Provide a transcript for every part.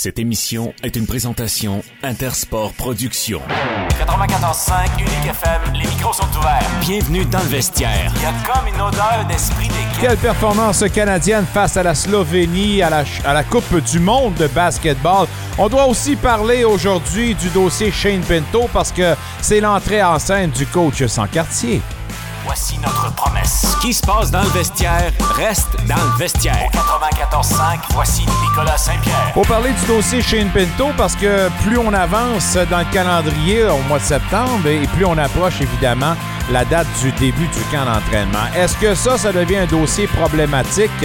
Cette émission est une présentation Intersport Productions. 94.5 Unique FM, les micros sont ouverts. Bienvenue dans le vestiaire. Il y a comme une odeur d'esprit d'équipe. Quelle performance canadienne face à la Slovénie à la, à la Coupe du monde de basketball. On doit aussi parler aujourd'hui du dossier Shane Pinto parce que c'est l'entrée en scène du coach sans quartier. Voici notre promesse. Ce qui se passe dans le vestiaire reste dans le vestiaire. 94.5, voici Nicolas Saint-Pierre. Faut parler du dossier Shane Pinto parce que plus on avance dans le calendrier au mois de septembre et plus on approche évidemment la date du début du camp d'entraînement. Est-ce que ça, ça devient un dossier problématique?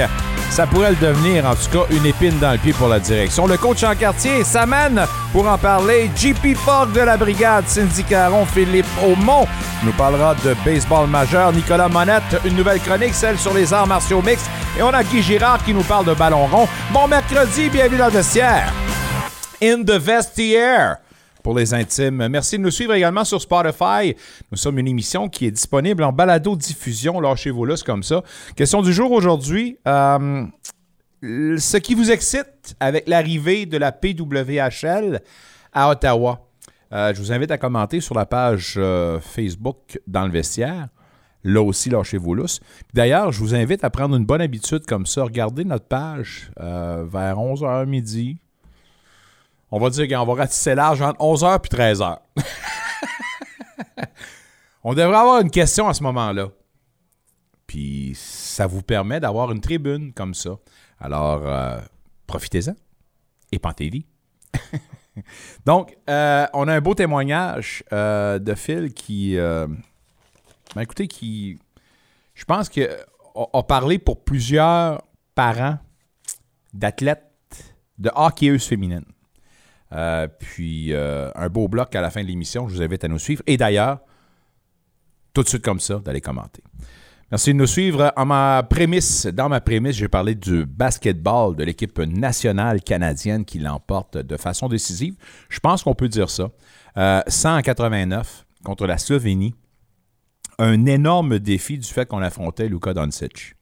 Ça pourrait le devenir, en tout cas, une épine dans le pied pour la direction. Le coach en quartier s'amène pour en parler. JP Fogg de la brigade, Cindy Caron, Philippe Aumont nous parlera de baseball majeur. Nicolas Monette, une nouvelle chronique, celle sur les arts martiaux mixtes. Et on a Guy Girard qui nous parle de ballon rond. Bon mercredi, bienvenue dans le vestiaire. In the vestiaire pour les intimes. Merci de nous suivre également sur Spotify. Nous sommes une émission qui est disponible en balado-diffusion. Lâchez-vous là, comme ça. Question du jour aujourd'hui. Euh, ce qui vous excite avec l'arrivée de la PWHL à Ottawa? Euh, je vous invite à commenter sur la page euh, Facebook dans le vestiaire. Là aussi, lâchez-vous lousse. D'ailleurs, je vous invite à prendre une bonne habitude comme ça. Regardez notre page vers 11h midi, on va dire qu'on va ratisser large entre 11h puis 13h. on devrait avoir une question à ce moment-là. Puis ça vous permet d'avoir une tribune comme ça. Alors, euh, profitez-en et pentez-y. Donc, euh, on a un beau témoignage euh, de Phil qui, ben écoutez, qui, je pense que a parlé pour plusieurs parents d'athlètes de hockeyeuses féminines. Euh, puis euh, un beau bloc à la fin de l'émission. Je vous invite à nous suivre. Et d'ailleurs, tout de suite comme ça, d'aller commenter. Merci de nous suivre. En ma prémisse, dans ma prémisse, j'ai parlé du basketball de l'équipe nationale canadienne qui l'emporte de façon décisive. Je pense qu'on peut dire ça. 189 euh, contre la Slovénie. Un énorme défi du fait qu'on affrontait Luka Doncic.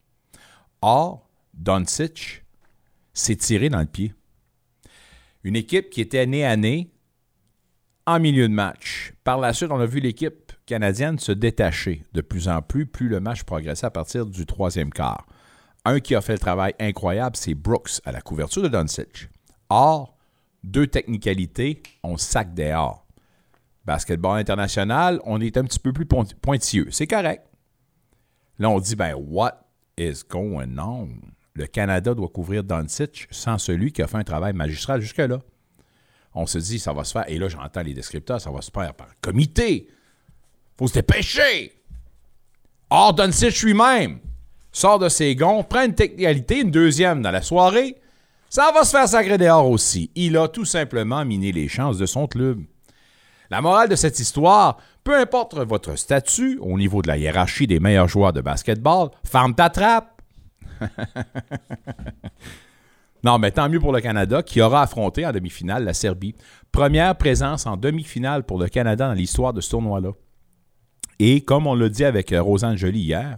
Or, Doncic s'est tiré dans le pied. Une équipe qui était nez à nez en milieu de match. Par la suite, on a vu l'équipe canadienne se détacher de plus en plus, plus le match progressait à partir du troisième quart. Un qui a fait le travail incroyable, c'est Brooks à la couverture de Doncic. Or, deux technicalités, on sac dehors. Basketball international, on est un petit peu plus pointilleux. C'est correct. Là, on dit, ben, what is going on? Le Canada doit couvrir Doncic sans celui qui a fait un travail magistral jusque-là. On se dit, ça va se faire, et là j'entends les descripteurs, ça va se faire par comité. faut se dépêcher. Or, Doncic lui-même sort de ses gonds, prend une technicalité, une deuxième dans la soirée. Ça va se faire sacré dehors aussi. Il a tout simplement miné les chances de son club. La morale de cette histoire, peu importe votre statut au niveau de la hiérarchie des meilleurs joueurs de basketball, ferme ta trappe. non, mais tant mieux pour le Canada qui aura affronté en demi-finale la Serbie. Première présence en demi-finale pour le Canada dans l'histoire de ce tournoi-là. Et comme on l'a dit avec euh, Rosanne Joly hier,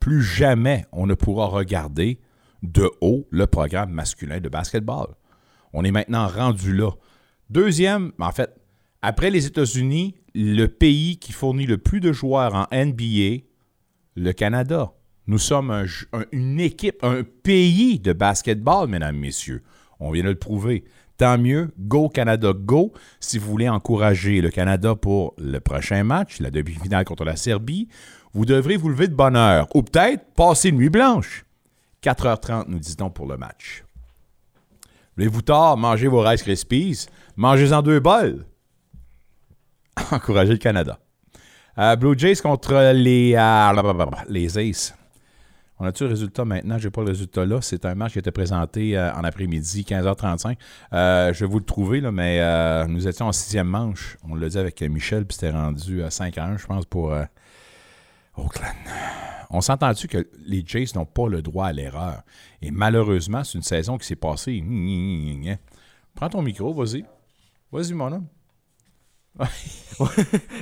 plus jamais on ne pourra regarder de haut le programme masculin de basketball. On est maintenant rendu là. Deuxième, en fait, après les États-Unis, le pays qui fournit le plus de joueurs en NBA, le Canada. Nous sommes une équipe, un pays de basketball, mesdames, messieurs. On vient de le prouver. Tant mieux, Go Canada Go. Si vous voulez encourager le Canada pour le prochain match, la demi-finale contre la Serbie, vous devrez vous lever de bonne heure ou peut-être passer une nuit blanche. 4h30, nous disons, pour le match. Voulez-vous tard manger vos Rice Krispies? Mangez-en deux bols. Encouragez le Canada. Euh, Blue Jays contre les, euh, les Aces. On a-tu le résultat maintenant? Je n'ai pas le résultat là. C'est un match qui été présenté euh, en après-midi, 15h35. Euh, je vais vous le trouver, là, mais euh, nous étions en sixième manche. On l'a dit avec Michel, puis c'était rendu à 5 à 1, je pense, pour Oakland. On s'entend-tu que les Jays n'ont pas le droit à l'erreur? Et malheureusement, c'est une saison qui s'est passée. Prends ton micro, vas-y. Vas-y, mon homme.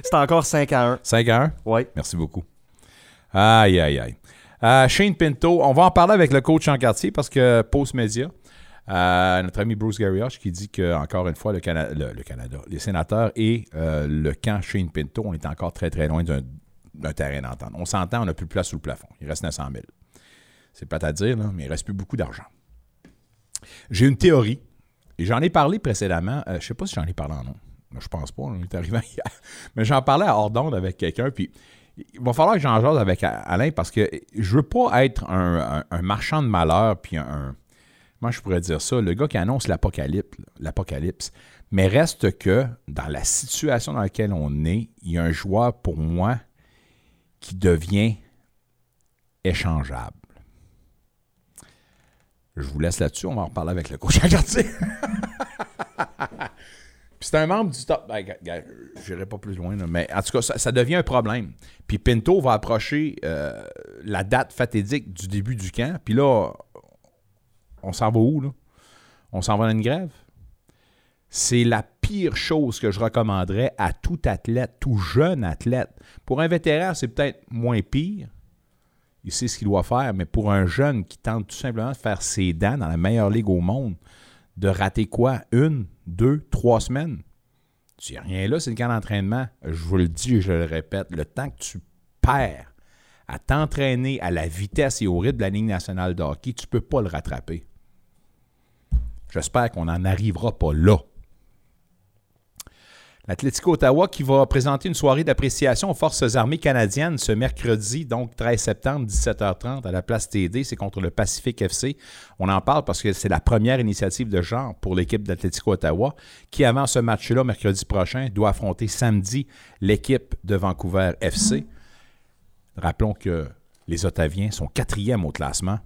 c'est encore 5 à 1. 5 à 1? Oui. Merci beaucoup. Aïe, aïe, aïe. Euh, Shane Pinto, on va en parler avec le coach en quartier parce que Post Media. Euh, notre ami Bruce Garrioch qui dit que, encore une fois, le, Cana- le- le Canada, les sénateurs et euh, le camp Shane Pinto, on est encore très, très loin d'un terrain d'entente. On s'entend, on n'a plus de place sous le plafond. Il reste 900 000. C'est pas à dire, mais il reste plus beaucoup d'argent. J'ai une théorie, et j'en ai parlé précédemment. je ne sais pas si j'en ai parlé en nom. Je pense pas, on est arrivé hier. Mais j'en parlais à hors d'onde avec quelqu'un, puis il va falloir que j'en jase avec Alain parce que je veux pas être un, marchand de malheur, puis un, un- Comment je pourrais dire ça? Le gars qui annonce l'apocalypse. Mais reste que dans la situation dans laquelle on est, il y a un joueur pour moi qui devient échangeable. Je vous laisse là-dessus, on va en reparler avec le coach. Puis c'est un membre du top. Ben, n'irai pas plus loin, là, mais en tout cas, ça, ça devient un problème. Puis Pinto va approcher euh, la date fatidique du début du camp. Puis là, on s'en va où, là? On s'en va dans une grève? C'est la pire chose que je recommanderais à tout athlète, tout jeune athlète. Pour un vétéran, c'est peut-être moins pire. Il sait ce qu'il doit faire, mais pour un jeune qui tente tout simplement de faire ses dents dans la meilleure ligue au monde, de rater quoi? Une, deux, trois semaines? Tu n'as rien là, c'est le camp d'entraînement. Je vous le dis et je le répète, le temps que tu perds à t'entraîner à la vitesse et au rythme de la Ligue nationale de hockey, tu ne peux pas le rattraper. J'espère qu'on n'en arrivera pas là. L'Atlético Ottawa qui va présenter une soirée d'appréciation aux Forces armées canadiennes ce mercredi, donc 13 septembre, 17h30 à la place TD. C'est contre le Pacific FC. On en parle parce que c'est la première initiative de genre pour l'équipe d'Atlético Ottawa qui, avant ce match-là, mercredi prochain, doit affronter samedi l'équipe de Vancouver FC. Rappelons que les Ottaviens sont quatrièmes au classement.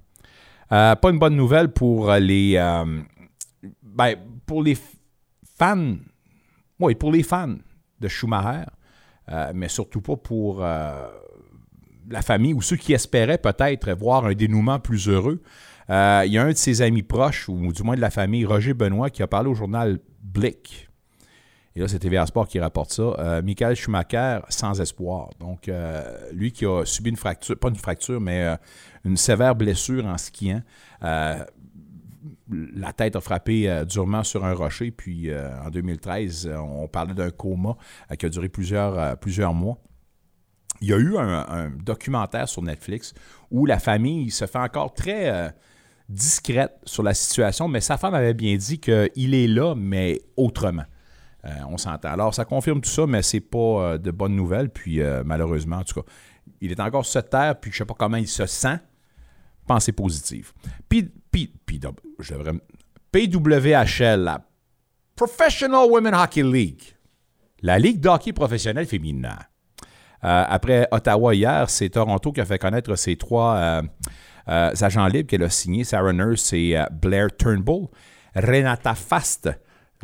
Euh, pas une bonne nouvelle pour les, euh, ben, fans oui, pour les fans de Schumacher, euh, mais surtout pas pour euh, la famille ou ceux qui espéraient peut-être voir un dénouement plus heureux. Euh, il y a un de ses amis proches, ou du moins de la famille, Roger Benoît, qui a parlé au journal Blick. Et là, c'est TVA Sport qui rapporte ça. Michael Schumacher, sans espoir. Donc, lui qui a subi une fracture, pas une fracture, mais une sévère blessure en skiant. La tête a frappé euh, durement sur un rocher, puis euh, en 2013, euh, on parlait d'un coma qui a duré plusieurs, mois. Il y a eu un, documentaire sur Netflix où la famille se fait encore très discrète sur la situation, mais sa femme avait bien dit qu'il est là, mais autrement. On s'entend. Alors, ça confirme tout ça, mais c'est pas de bonnes nouvelles. Puis, malheureusement, en tout cas, il est encore sur terre, puis je sais pas comment il se sent. Pensée positive. Puis, PWHL, Professional Women Hockey League, la Ligue de hockey professionnelle féminin. Euh, après Ottawa hier, c'est Toronto qui a fait connaître ses trois euh, euh, agents libres qu'elle a signés, Sarah Nurse et Blair Turnbull. Renata Fast,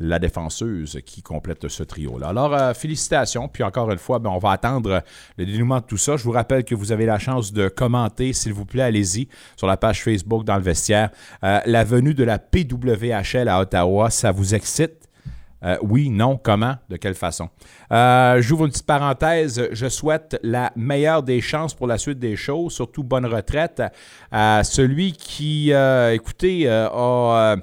la défenseuse qui complète ce trio-là. Alors, euh, félicitations. Puis encore une fois, ben, on va attendre le dénouement de tout ça. Je vous rappelle que vous avez la chance de commenter, s'il vous plaît, allez-y, sur la page Facebook dans le vestiaire. Euh, la venue de la PWHL à Ottawa, ça vous excite? Euh, oui, non, comment, de quelle façon? J'ouvre une petite parenthèse. Je souhaite la meilleure des chances pour la suite des choses, surtout bonne retraite à, celui qui, écoutez, a,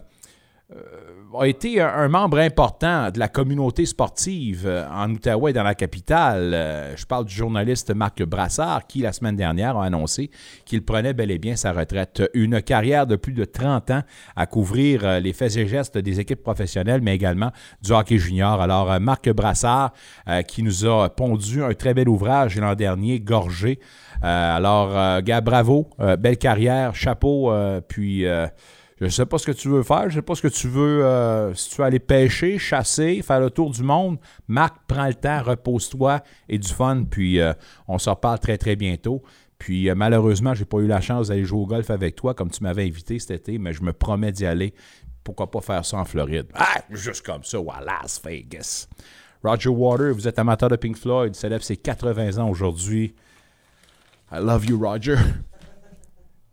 a été un, membre important de la communauté sportive euh, en Outaouais dans la capitale. Euh, je parle du journaliste Marc Brassard qui, la semaine dernière, a annoncé qu'il prenait bel et bien sa retraite. Une carrière de plus de 30 ans à couvrir euh, les faits et gestes des équipes professionnelles, mais également du hockey junior. Alors, Marc Brassard, qui nous a pondu un très bel ouvrage l'an dernier, Gorgé. Alors, gars, bravo, belle carrière, chapeau, puis... je ne sais pas ce que tu veux faire, je ne sais pas ce que tu veux, euh, si tu veux aller pêcher, chasser, faire le tour du monde. Marc, prends le temps, repose-toi et du fun, puis euh, on se reparle très très bientôt. Puis euh, malheureusement, j'ai pas eu la chance d'aller jouer au golf avec toi comme tu m'avais invité cet été, mais je me promets d'y aller. Pourquoi pas faire ça en Floride? Ah, juste comme ça, ou à Las Vegas. Roger Water, vous êtes amateur de Pink Floyd, célèbre ses 80 ans aujourd'hui. I love you, Roger.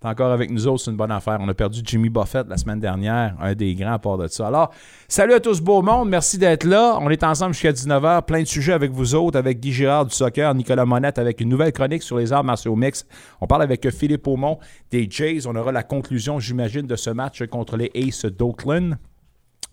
Est encore avec nous autres, c'est une bonne affaire. On a perdu Jimmy Buffett la semaine dernière, un des grands à part de ça. Alors, salut à tous, beau monde. Merci d'être là. On est ensemble jusqu'à 19h. Plein de sujets avec vous autres, avec Guy Girard du soccer, Nicolas Monette avec une nouvelle chronique sur les arts martiaux mix. On parle avec Philippe Aumont des Jays. On aura la conclusion, j'imagine, de ce match contre les Aces d'Oakland.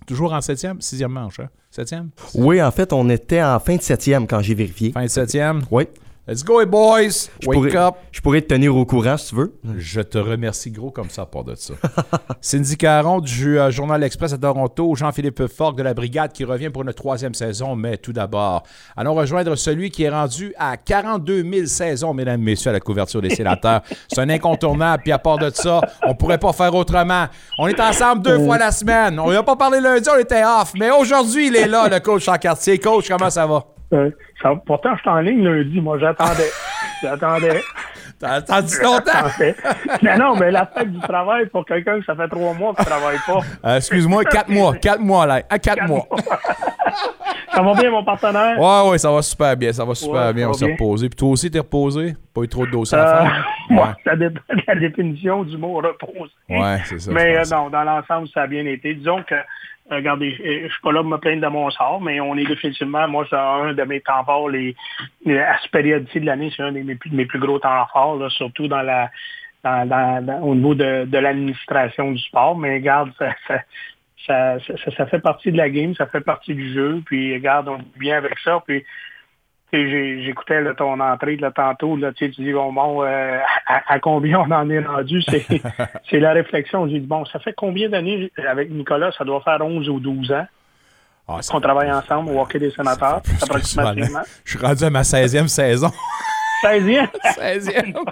Toujours en septième, sixième manche, hein? Septième? Oui, en fait, on était en fin de septième quand j'ai vérifié. Fin de septième? Oui. Let's go, boys! Je Wake pourrais, up! je pourrais te tenir au courant si tu veux. Je te remercie gros comme ça pour de ça. Cindy Caron du euh, Journal Express à Toronto, Jean-Philippe Fork de la Brigade qui revient pour une troisième saison, mais tout d'abord, allons rejoindre celui qui est rendu à 42 000 saisons, mesdames messieurs, à la couverture des sénateurs. C'est un incontournable, puis à part de ça, on pourrait pas faire autrement. On est ensemble deux fois la semaine. On n'a pas parlé lundi, on était off, mais aujourd'hui, il est là, le coach en quartier. Coach, comment ça va? Euh, ça- pourtant, je suis en ligne lundi. Moi, j'attendais. j'attendais. T'as attendu longtemps? j'attendais. non, non, mais la fête du travail pour quelqu'un que ça fait trois mois qu'il ne travaille pas. Euh, Excuse-moi, quatre mois. Quatre mois, là. À quatre mois. Ça va bien, mon partenaire? Ouais, ouais, ça va super bien. Ça va super Ouais, bien. On s'est reposé. Puis toi aussi, t'es reposé? Pas eu trop de dossiers à Euh, faire? moi, ça dépend de la définition du mot repose. Ouais, c'est ça. Mais euh, non, dans l'ensemble, ça a bien été. Disons que, regardez, euh, je suis pas là pour me plaindre de mon sort, mais on est définitivement, moi, c'est un de mes temps forts. Les, à cette période-ci de l'année, c'est un de mes, plus- gros temps forts, surtout dans au niveau de, l'administration du sport. Mais regarde, ça, fait partie de la game, ça fait partie du jeu. Puis regarde, on est bien avec ça. Puis j'écoutais ton entrée là, tantôt, là, tu dis bon, bon euh, à, à combien on en est rendu, c'est la réflexion. J'ai dit bon, ça fait combien d'années avec Nicolas, ça doit faire 11 ou 12 ans Ah, qu'on travaille ensemble au hockey des sénateurs, plus approximativement. Je suis rendu à ma 16e saison. 16e. 16e.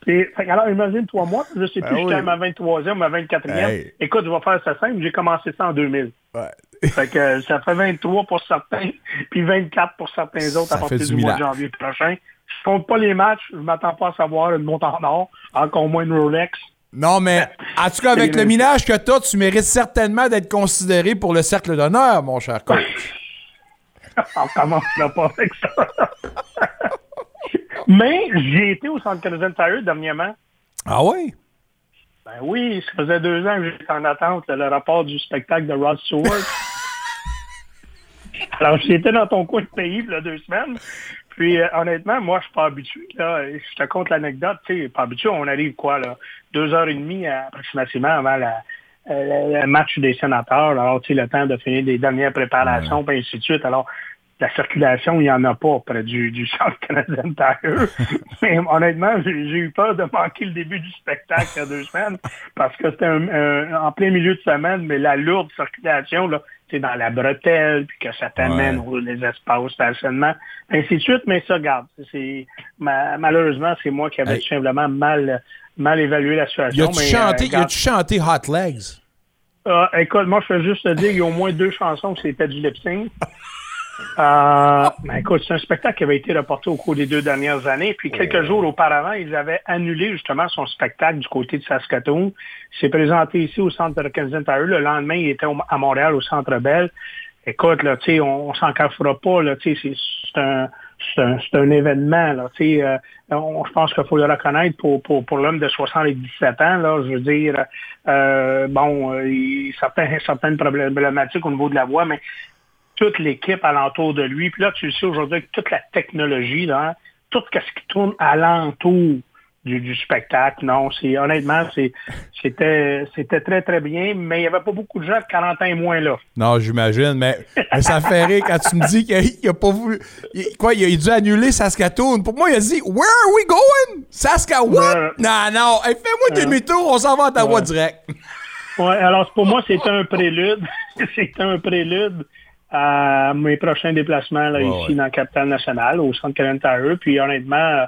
Puis, fait que alors, imagine-toi, moi, je sais plus, Ben j'étais oui. à ma 23e, ma 24e. Hey. Écoute, je vais faire ça simple, j'ai commencé ça en 2000. Ouais. Fait que euh, ça fait 23 pour certains, puis 24 pour certains autres Ça à partir du mois de janvier prochain. Je compte pas les matchs, je m'attends pas à savoir une montre en or, encore moins une Rolex. Non, mais en tout cas, avec le minage que t'as, tu mérites certainement d'être considéré pour le cercle d'honneur, mon cher coach. On commence pas avec ça. Mais j'ai été au Centre Canadien Tire dernièrement. Ah oui? Ben oui, ça faisait deux ans que j'étais en attente, le rapport du spectacle de Rod Stewart. Alors, j'étais dans ton coin de pays, là, deux semaines. Puis, euh, honnêtement, moi, je suis pas habitué. Là. Je te compte l'anecdote. Tu sais, pas habitué. On arrive, quoi, là, deux heures et demie euh, approximativement avant la, euh, le match des sénateurs. Alors, tu sais, le temps de finir des dernières préparations, puis ainsi de suite. Alors, la circulation, il n'y en a pas près du, du centre canadien Tire. Mais honnêtement, j'ai eu peur de manquer le début du spectacle il y a deux semaines parce que c'était en plein milieu de semaine, mais la lourde circulation, là, c'est dans la bretelle, puis que ça t'amène Ouais. aux les espaces stationnement, ainsi de suite. Mais ça, regarde, c'est ma- malheureusement, c'est moi qui avais Hey. tout simplement mal, mal évalué la Y situation. a-tu mais, chanté, euh, y a-tu chanté Hot Legs? ah, écoute, moi, je fais juste te dire qu'il y a au moins deux chansons qui c'était du lip sync. Euh, ben, écoute, c'est un spectacle qui avait été reporté au cours des deux dernières années. Puis quelques jours auparavant, ils avaient annulé justement son spectacle du côté de Saskatoon. Il s'est présenté ici au centre de Canadian Tire. Le lendemain, il était à Montréal, au Centre Bell. Écoute, là, tu sais, on, on s'en cachera pas, là, tu sais, c'est un, c'est un, un événement, là, tu sais, euh, on- je pense qu'il faut le reconnaître pour, pour, pour l'homme de 77 ans, là, je veux dire, euh, bon, euh, il, certains, certaines problématiques au niveau de la voix, mais toute l'équipe alentour de lui, puis là, tu le sais aujourd'hui, avec toute la technologie, là, hein, tout ce qui tourne alentour du, du spectacle, non, c'est, honnêtement, c'était, très, très bien, mais il n'y avait pas beaucoup de gens de 40 ans et moins là. Non, j'imagine, mais, mais ça fait rire quand tu me dis qu'il a, a pas voulu. il- quoi, il a, dû annuler Saskatoon. Pour moi, il a dit Where are we going? Saska what? Ouais. Non, non, hey, fais-moi demi-tour, on s'en va à Ottawa Ouais. direct. Ouais, alors pour moi, c'était un prélude. c'était un prélude à mes prochains déplacements là, ici ouais. dans la capitale nationale, au centre Canadian Tire. Puis honnêtement,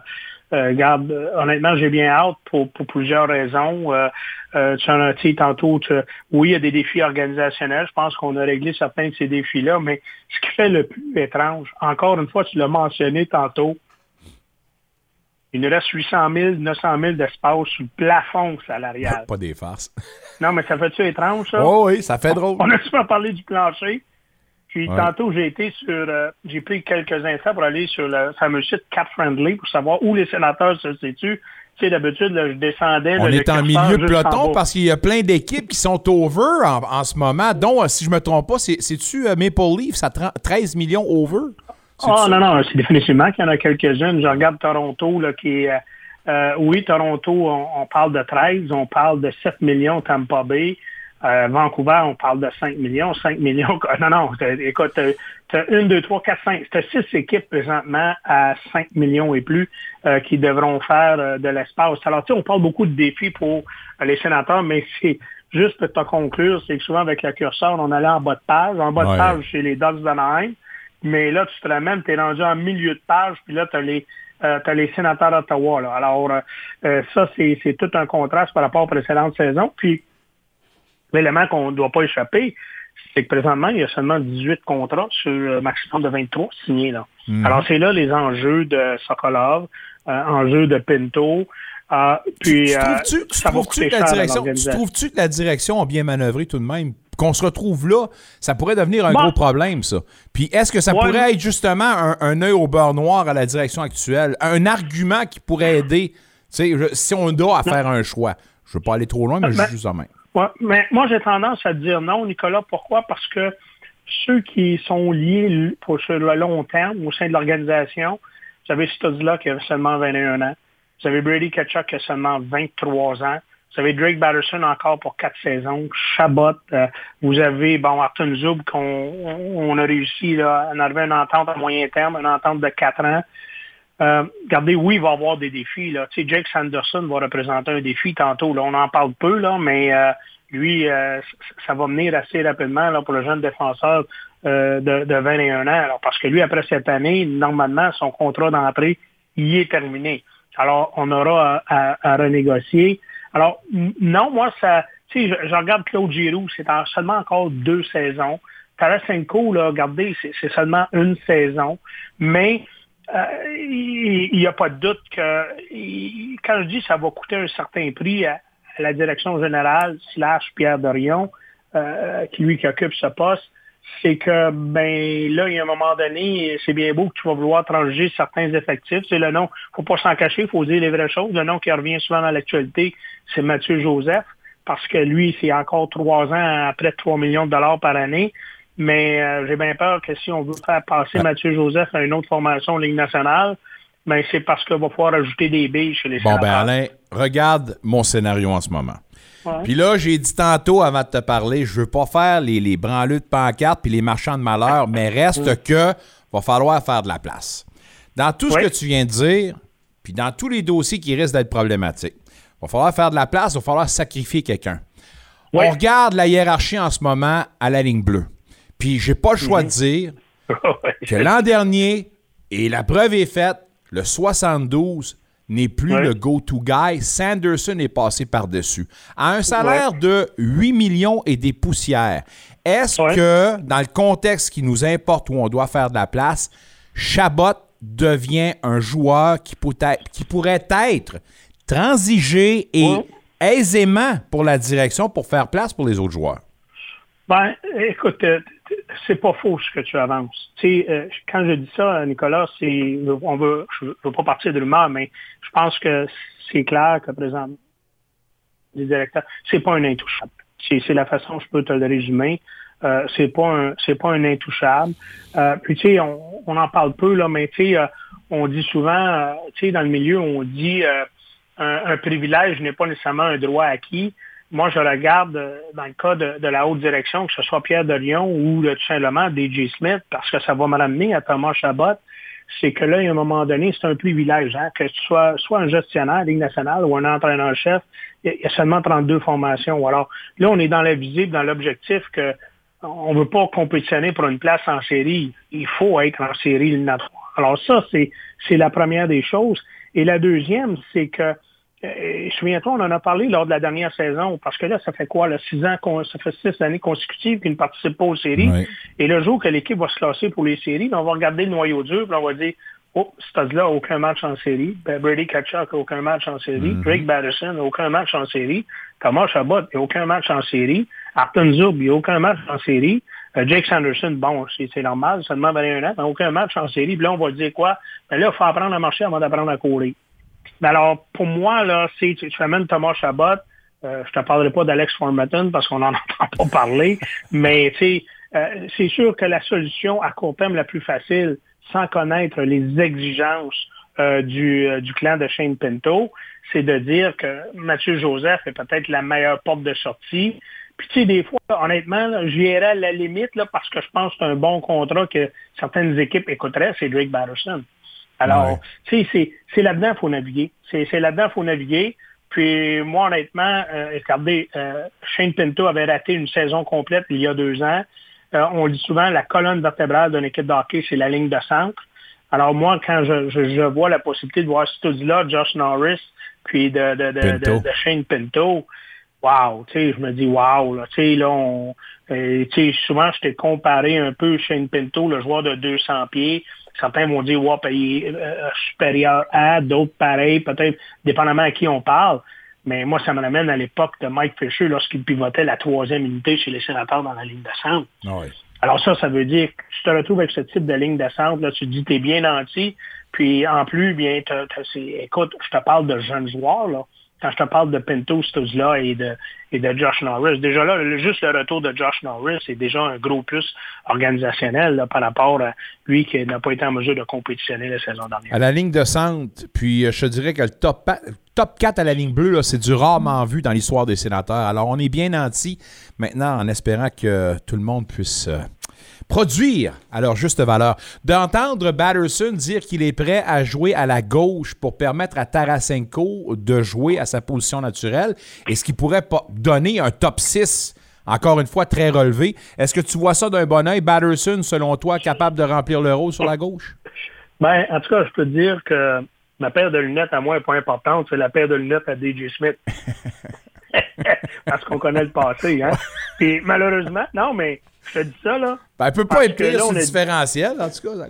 euh, garde, honnêtement, j'ai bien hâte pour, pour plusieurs raisons. Euh, euh, tu en as dit tantôt, tu- oui, il y a des défis organisationnels. Je pense qu'on a réglé certains de ces défis-là, mais ce qui fait le plus étrange, encore une fois, tu l'as mentionné tantôt, il nous reste 800 000, 900 000 d'espace sous le plafond salarial. Pas des farces. Non, mais ça fait-tu étrange, ça? Oh oui, ça fait drôle. On a souvent parlé du plancher. Puis Ouais. tantôt, j'ai été sur, euh, j'ai pris quelques instants pour aller sur le fameux site Cap Friendly pour savoir où les sénateurs se situent. Tu sais, d'habitude, je descendais. On là, est en milieu jusqu'en peloton parce qu'il y a plein d'équipes qui sont over en, en ce moment, dont, euh, si je me trompe pas, c'est- c'est-tu euh, Maple Leaf, ça 30 13 millions over? Ah non, non, c'est définitivement qu'il y en a quelques-unes. Je regarde Toronto, là, qui est... euh, euh, oui, Toronto, on, on parle de 13, on parle de 7 millions Tampa Bay. Euh, Vancouver, on parle de 5 millions. 5 millions... Non, non, écoute, tu as 1, 2, 3, 4, 5. Tu as 6 équipes présentement à 5 millions et plus euh, qui devront faire euh, de l'espace. Alors, tu sais, on parle beaucoup de défis pour les sénateurs, mais c'est juste pour te conclure, c'est que souvent avec le curseur, on allait en bas de page. En bas Ouais. de page, chez les Ducks d'Anaheim. Mais là, tu te ramènes, tu es rendu en milieu de page, puis là, tu as les euh, les sénateurs d'Ottawa. Alors, euh, ça, c'est c'est tout un contraste par rapport aux précédentes saisons. Puis, l'élément qu'on ne doit pas échapper, c'est que présentement, il y a seulement 18 contrats sur un maximum de 23 signés. Là. Alors, c'est là les enjeux de Sokolov, euh, enjeux de Pinto. euh, puis, tu euh, trouves-tu ça coûter que que la direction a bien manœuvré tout de même? Qu'on se retrouve là, ça pourrait devenir un Bon. gros problème, ça. Puis est-ce que ça Ouais, pourrait mais- être justement un, un œil au beurre noir à la direction actuelle? Un argument qui pourrait aider, je- si on doit à faire un choix. Je veux pas aller trop loin, mais je Ben- dis juste en main. Mais moi, j'ai tendance à dire non, Nicolas. Pourquoi? Parce que ceux qui sont liés pour sur le long terme au sein de l'organisation, vous avez Studzla qui a seulement 21 ans. Vous avez Brady Ketchuk qui a seulement 23 ans. Vous avez Drake Batterson encore pour quatre saisons. Chabot. euh, vous avez, bon, Arton Zoub qu'on on a réussi là, à en arriver à une entente à moyen terme, une entente de quatre ans. Euh, regardez, oui, il va y avoir des défis. Là. Tu sais, Jake Sanderson va représenter un défi tantôt. Là. On en parle peu, là, mais euh, lui, euh, ça va venir assez rapidement là, pour le jeune défenseur euh, de, de 21 ans. Alors, parce que lui, après cette année, normalement, son contrat d'entrée, il est terminé. Alors, on aura à, à- à renégocier. Alors, non, moi, ça. Tu sais, je, je regarde Claude Giroux, c'est en- seulement encore deux saisons. Tarasenko, là, regardez, c'est seulement une saison. Mais euh, il n'y a pas de doute que quand je dis ça va coûter un certain prix à, la direction générale slash Pierre Dorion, euh, qui lui qui occupe ce poste, c'est que ben là, il y a un moment donné, c'est bien beau que tu vas vouloir transiger certains effectifs. C'est le nom, faut pas s'en cacher, il faut dire les vraies choses. Le nom qui revient souvent dans l'actualité, c'est Mathieu Joseph, parce que lui, c'est encore trois ans à près de 3 millions de dollars par année. Mais euh, j'ai bien peur que si on veut faire passer Mathieu Joseph à une autre formation en Ligue nationale, ben c'est parce qu'il va falloir ajouter des billes chez les Bon, ben. Alain, regarde mon scénario en ce moment. Puis là, j'ai dit tantôt avant de te parler, je veux pas faire les, les branleux de pancartes puis les marchands de malheur, mais reste que va falloir faire de la place. Dans tout ce que tu viens de dire, puis dans tous les dossiers qui risquent d'être problématiques, va falloir faire de la place, va falloir sacrifier quelqu'un. On regarde la hiérarchie en ce moment à la ligne bleue. Puis j'ai pas le choix de dire que l'an dernier, et la preuve est faite, le 72 n'est plus Ouais. le go-to guy. Sanderson est passé par-dessus. À un salaire de 8 millions et des poussières, est-ce Ouais. que, dans le contexte qui nous importe où on doit faire de la place, Chabot devient un joueur qui, peut être- qui pourrait être transigé et aisément pour la direction pour faire place pour les autres joueurs? Ben, écoute, euh, c'est pas faux ce que tu avances. Euh, quand je dis ça, Nicolas, c'est, on veut, je veux, pas partir de rumeur, mais je pense que c'est clair que présentement, les directeurs, c'est pas un intouchable. C'est, c'est la façon dont je peux te le résumer. Euh, c'est pas un, c'est pas un intouchable. Euh, puis tu sais, on, on en parle peu là, mais tu sais, euh, on dit souvent, euh, tu sais, dans le milieu, on dit euh, un, un privilège n'est pas nécessairement un droit acquis moi, je regarde euh, dans le cas de, de la haute direction, que ce soit Pierre de Lyon ou euh, tout simplement DJ Smith, parce que ça va me ramener à Thomas Chabot, c'est que là, a un moment donné, c'est un privilège, hein, que tu sois soit un gestionnaire Ligue nationale ou un entraîneur-chef, il y a- seulement 32 formations. Alors là, on est dans la visible, dans l'objectif que on ne veut pas compétitionner pour une place en série. Il faut être en série éliminatoire. Alors ça, c'est la première des choses. Et la deuxième, c'est que euh, Souviens-toi, on en a parlé lors de la dernière saison, parce que là, ça fait quoi, là, six ans, ça fait six années consécutives qu'ils ne participent pas aux séries. Oui. Et le jour que l'équipe va se classer pour les séries, ben, on va regarder le noyau dur, puis on va dire, oh, Stade-là, aucun match en série. Ben, Brady Kachuk, aucun match en série. Drake Batterson, aucun match en série. Thomas Chabot, il aucun match en série. Arton il a aucun match en série. Euh, Jake Sanderson, bon, c'est normal, seulement 21 ans, mais aucun match en série. Puis là, on va dire quoi? Ben là, il faut apprendre à marcher avant d'apprendre à courir. Alors, pour moi, là, tu, tu amènes Thomas Chabot, euh, je te parlerai pas d'Alex Formaton parce qu'on n'en entend pas parler, mais euh, c'est sûr que la solution à court terme la plus facile, sans connaître les exigences euh, du, euh, du clan de Shane Pinto, c'est de dire que Mathieu Joseph est peut-être la meilleure porte de sortie. Puis tu sais, des fois, honnêtement, là, j'irais à la limite là, parce que je pense que c'est un bon contrat que certaines équipes écouteraient, c'est Drake Batterson. Alors, Ouais. tu sais, c'est, c'est là-dedans qu'il faut naviguer. C'est, c'est là-dedans qu'il faut naviguer. Puis moi, honnêtement, euh, regardez, euh, Shane Pinto avait raté une saison complète il y a deux ans. Euh, on dit souvent la colonne vertébrale d'une équipe de hockey, c'est la ligne de centre. Alors moi, quand je, je, je vois la possibilité de voir ce là Josh Norris, puis de, de, de, Pinto. de, de Shane Pinto, wow, tu sais, je me dis wow, là, tu sais, là, on, euh, tu sais, souvent, je t'ai comparé un peu Shane Pinto, le joueur de 200 pieds. Certains vont dire, wow, il est euh, supérieur à, d'autres pareil, peut-être, dépendamment à qui on parle. Mais moi, ça me ramène à l'époque de Mike Fisher lorsqu'il pivotait la troisième unité chez les sénateurs dans la ligne de centre. Ouais. Alors ça, ça veut dire que tu te retrouves avec ce type de ligne de centre, là, tu te dis t'es bien nanti, puis en plus, bien, t'as- c'est- écoute, je te parle de jeunes joueurs, là. Quand je te parle de Pinto, là et de, et de Josh Norris, déjà là, le- juste le retour de Josh Norris, c'est déjà un gros plus organisationnel par rapport à lui qui n'a pas été en mesure de compétitionner la saison dernière. À la ligne de centre, puis euh, je te dirais que le top, top 4 à la ligne bleue, c'est du rarement vu dans l'histoire des sénateurs. Alors, on est bien nanti maintenant en espérant que tout le monde puisse euh, produire à leur juste valeur. D'entendre Batterson dire qu'il est prêt à jouer à la gauche pour permettre à Tarasenko de jouer à sa position naturelle, et ce qui pourrait donner un top 6 encore une fois, très relevé. Est-ce que tu vois ça d'un bon oeil, Batterson, selon toi, capable de remplir le rôle sur la gauche? Ben, en tout cas, je peux te dire que ma paire de lunettes à moi n'est pas importante, c'est la paire de lunettes à DJ Smith. Parce qu'on connaît le passé, hein. Puis malheureusement, non, mais je te dis ça, là. Ben, elle peut pas Parce être pire là, sur on a- différentiel, en tout cas. ça-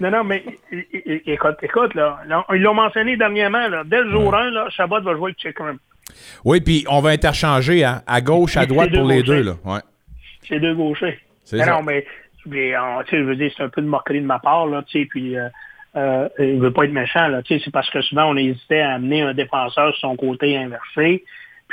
Non, non, mais écoute, écoute, là, ils l'ont mentionné dernièrement, là, dès le jour 1, là, Chabot va jouer avec Chickram. Oui, puis on va interchanger, hein, à gauche, à droite pour les gauchers. deux. Là. Ouais. C'est deux gauchers. Mais ça. non, mais, mais, tu sais, je veux dire, c'est un peu de moquerie de ma part, là, tu sais, puis euh, euh, il veut pas être méchant, là, tu sais, c'est parce que souvent, on hésitait à amener un défenseur sur son côté inversé.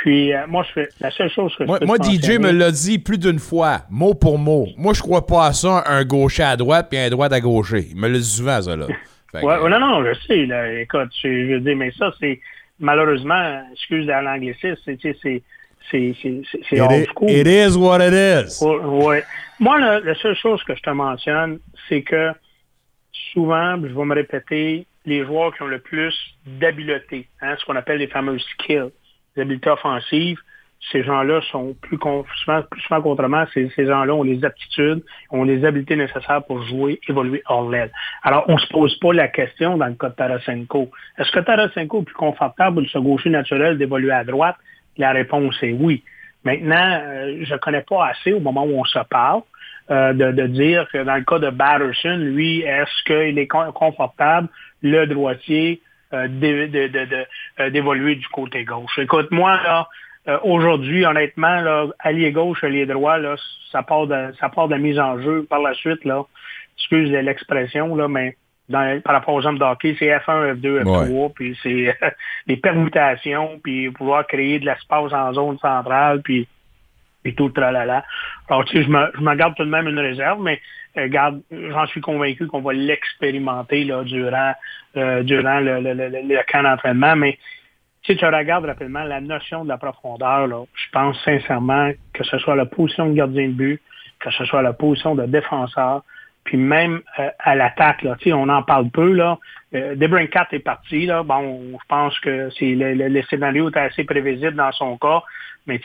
Puis, euh, moi, je fais, la seule chose que je Moi, peux moi, DJ me l'a dit plus d'une fois, mot pour mot. Moi, je crois pas à ça, un gaucher à droite puis un droite à gaucher. Il me le dit souvent, ça, là. Que, Ouais, non, non, je sais, là, écoute, je, je veux dire, mais ça, c'est, malheureusement, excuse à l'anglicisme, c'est, c'est, c'est, c'est, is, school. it is what it is. Ouais. Moi, la, la seule chose que je te mentionne, c'est que souvent, je vais me répéter, les joueurs qui ont le plus d'habileté, hein, ce qu'on appelle les fameux skills, habiletés offensives, ces gens-là sont plus souvent, plus souvent qu'autrement, ces, ces gens-là ont les aptitudes, ont les habiletés nécessaires pour jouer, évoluer hors l'aile. Alors, on se pose pas la question dans le cas de Tarasenko. Est-ce que Tarasenko est plus confortable de ce gaucher naturel d'évoluer à droite? La réponse est oui. Maintenant, euh, je connais pas assez au moment où on se parle euh, de, de dire que dans le cas de Batterson, lui, est-ce qu'il est con- confortable, le droitier, euh, d'é- de- de- de- euh, d'évoluer du côté gauche. Écoute, moi, là, euh, aujourd'hui, honnêtement, là, allié gauche, allié droit, là, ça part de ça part de la mise en jeu. Par la suite, là, excuse l'expression, là, mais dans, par rapport aux hommes d'hockey, c'est F1, F2, F3, puis c'est les permutations, puis pouvoir créer de l'espace en zone centrale, puis et tout le tralala. Alors, tu sais, je me, je me garde tout de même une réserve, mais garde, j'en suis convaincu qu'on va l'expérimenter durant, euh, durant le, camp d'entraînement. Mais si tu regardes rapidement la notion de la profondeur, je pense sincèrement que ce soit la position de gardien de but, que ce soit la position de défenseur, puis même euh, à l'attaque, là, on en parle peu, là. Euh, Debrincat est parti, là. Bon, je pense que c'est le, le, le scénario est assez prévisible dans son cas. Mais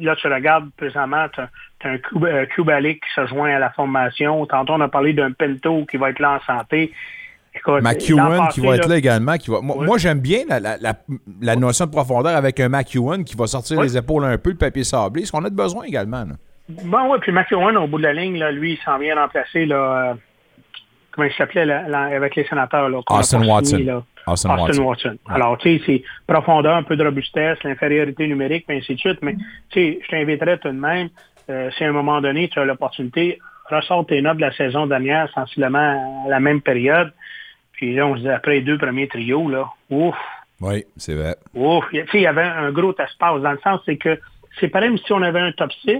là, tu regardes présentement, tu as, un Cub- euh, Kubalik qui se joint à la formation. Tantôt, on a parlé d'un Pinto qui va être là en santé. Écoute, McEwen qui va être là, là également. Qui va... Moi, Oui. moi, j'aime bien la, la, la, la notion de profondeur avec un McEwen qui va sortir Oui. les épaules un peu, le papier sablé. Ce qu'on a de besoin également. là. Bon, ouais, puis McEwen, au bout de la ligne, là, lui, il s'en vient remplacer, là, euh, comment il s'appelait, avec les sénateurs, là, Austin Watson. là. Austin Austin Watson. Watson. Alors, tu sais, c'est profondeur, un peu de robustesse, l'infériorité numérique, puis ainsi de suite. Mais, tu sais, je t'inviterais tout de même, euh, si à un moment donné, tu as l'opportunité, ressort tes notes de la saison dernière, sensiblement à la même période. Puis là, on se dit, après les deux premiers trios, là, ouf, Oui, c'est vrai. Ouf, il y a- tu sais, il y avait un gros espace dans le sens, c'est que c'est pareil si on avait un top 6.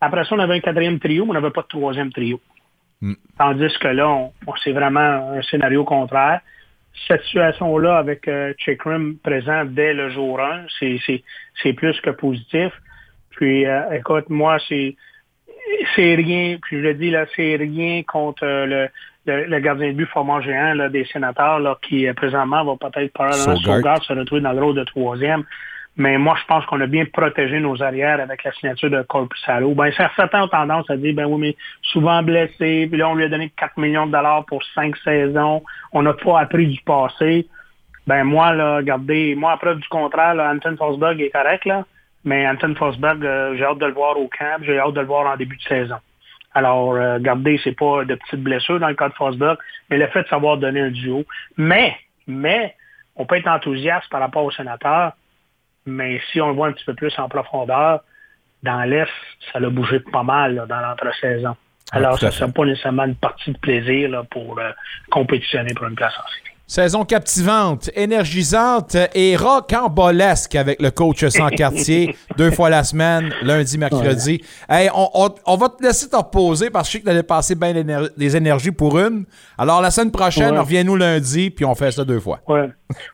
Après ça, on avait un quatrième trio, mais on n'avait pas de troisième trio. Mm. Tandis que là, on, on- c'est vraiment un scénario contraire. Cette situation-là, avec euh, Chikrim présent dès le jour 1, c'est, plus que positif. Puis, euh, écoute, moi, c'est c'est rien, puis je le dis là, c'est rien contre euh, le, le, le gardien de but format géant là, des sénateurs là, qui euh, présentement va peut-être probablement. Sogard se retrouver dans le rôle de troisième. Mais moi, je pense qu'on a bien protégé nos arrières avec la signature de Corpusalo. Ben, certains ont tendance à dire, ben oui, mais souvent blessé, puis là, on lui a donné 4 millions de dollars pour cinq saisons. On n'a pas appris du passé. Ben moi, là, regardez, moi, à preuve du contraire, là, Anton Forsberg est correct, là. Mais Anton Forsberg, euh, j'ai hâte de le voir au camp, j'ai hâte de le voir en début de saison. Alors, euh, regardez, c'est pas de petites blessures dans le cas de Forsberg, mais le fait de savoir donner un duo. Mais, mais, on peut être enthousiaste par rapport au sénateur, mais si on le voit un petit peu plus en profondeur, dans l'Est, ça l'a bougé pas mal là, dans l'entre-saison. Alors, tout à ça ne sera pas nécessairement une partie de plaisir là, pour euh, compétitionner pour une place en série. Saison captivante, énergisante et rocambolesque avec le coach sans quartier, deux fois la semaine, lundi, mercredi. Hey, on, on- on va te laisser te reposer parce que je sais que tu allais passer bien des énergies pour une. Alors, la semaine prochaine, Ouais. reviens-nous lundi, puis on fait ça deux fois. Ouais.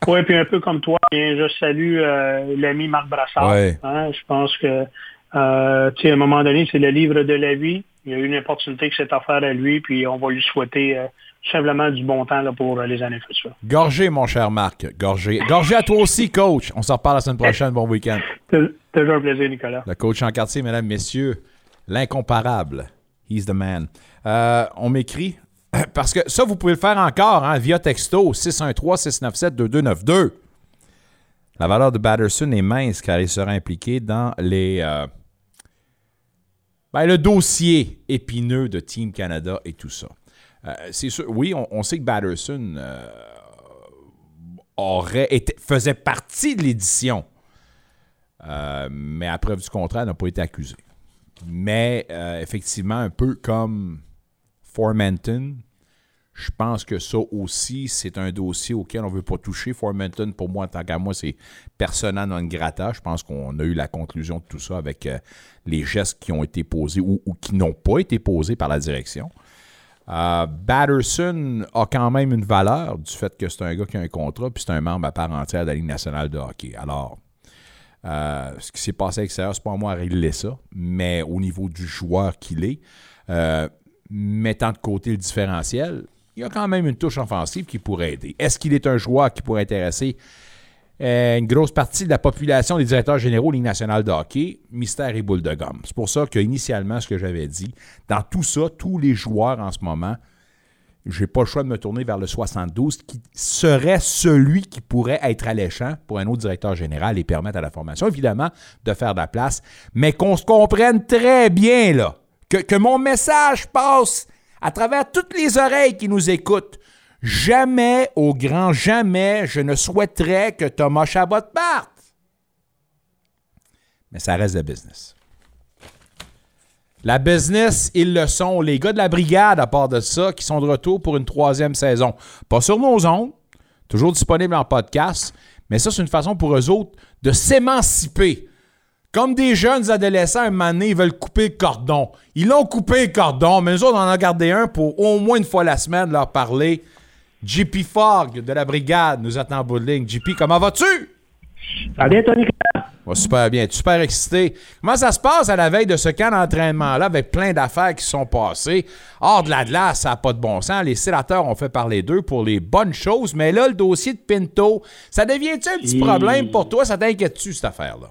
ouais, puis un peu comme toi, bien, je salue euh, l'ami Marc Brassard. Ouais. Hein, je pense que, euh, tu sais, à un moment donné, c'est le livre de la vie. Il y a eu une opportunité qui s'est offerte à lui, puis on va lui souhaiter euh, tout simplement du bon temps là, pour euh, les années futures. Gorgé, mon cher Marc. Gorgé. Gorgé à toi aussi, coach. On s'en reparle la semaine prochaine. Bon week-end. Tou- Toujours un plaisir, Nicolas. Le coach en quartier, mesdames, messieurs, l'incomparable. He's the man. Euh, on m'écrit, parce que ça, vous pouvez le faire encore hein, via texto 613-697-2292. La valeur de Batterson est mince car il sera impliqué dans les, euh, ben, le dossier épineux de Team Canada et tout ça. Euh, c'est sûr, oui, on, sait que Batterson euh, aurait été, faisait partie de l'édition. Euh, mais à preuve du contraire, n'a pas été accusé. Mais effectivement, un peu comme Formanton, je pense que ça aussi, c'est un dossier auquel on ne veut pas toucher. Formanton, pour moi, en tant qu'à moi, c'est persona non grata. Je pense qu'on a eu la conclusion de tout ça avec les gestes qui ont été posés ou qui n'ont pas été posés par la direction. Euh, Batterson a quand même une valeur du fait que c'est un gars qui a un contrat puis c'est un membre à part entière de la Ligue nationale de hockey. Alors, euh, ce qui s'est passé à l'extérieur, c'est pas à moi à régler ça, mais au niveau du joueur qu'il est, euh, mettant de côté le différentiel, il y a quand même une touche offensive qui pourrait aider. Est-ce qu'il est un joueur qui pourrait intéresser euh, une grosse partie de la population des directeurs généraux Ligue nationale de hockey? Mystère et boule de gomme. C'est pour ça qu'initialement, ce que j'avais dit, dans tout ça, tous les joueurs en ce moment, j'ai pas le choix de me tourner vers le 72, qui serait celui qui pourrait être alléchant pour un autre directeur général et permettre à la formation, évidemment, de faire de la place, mais qu'on se comprenne très bien, là, que, que mon message passe à travers toutes les oreilles qui nous écoutent. Jamais, au grand jamais, je ne souhaiterais que Thomas Chabot parte. Mais ça reste de business. La business, ils le sont. Les gars de la brigade, à part de ça, qui sont de retour pour une troisième saison. Pas sur nos ondes, toujours disponible en podcast, mais ça, c'est une façon pour eux autres de s'émanciper. Comme des jeunes adolescents, un moment donné, ils veulent couper le cordon. Ils l'ont coupé le cordon, mais nous autres, on en a gardé un pour au moins une fois la semaine leur parler. JP Fogg de la brigade nous attend en bout de ligne. JP, comment vas-tu? Nicolas. Va super bien. Super excité. Comment ça se passe à la veille de ce camp d'entraînement-là avec plein d'affaires qui sont passées? Hors de la glace, ça n'a pas de bon sens. Les sénateurs ont fait parler d'eux pour les bonnes choses, mais là, le dossier de Pinto, ça devient-tu un petit Et- problème pour toi? Ça t'inquiète-tu, cette affaire-là?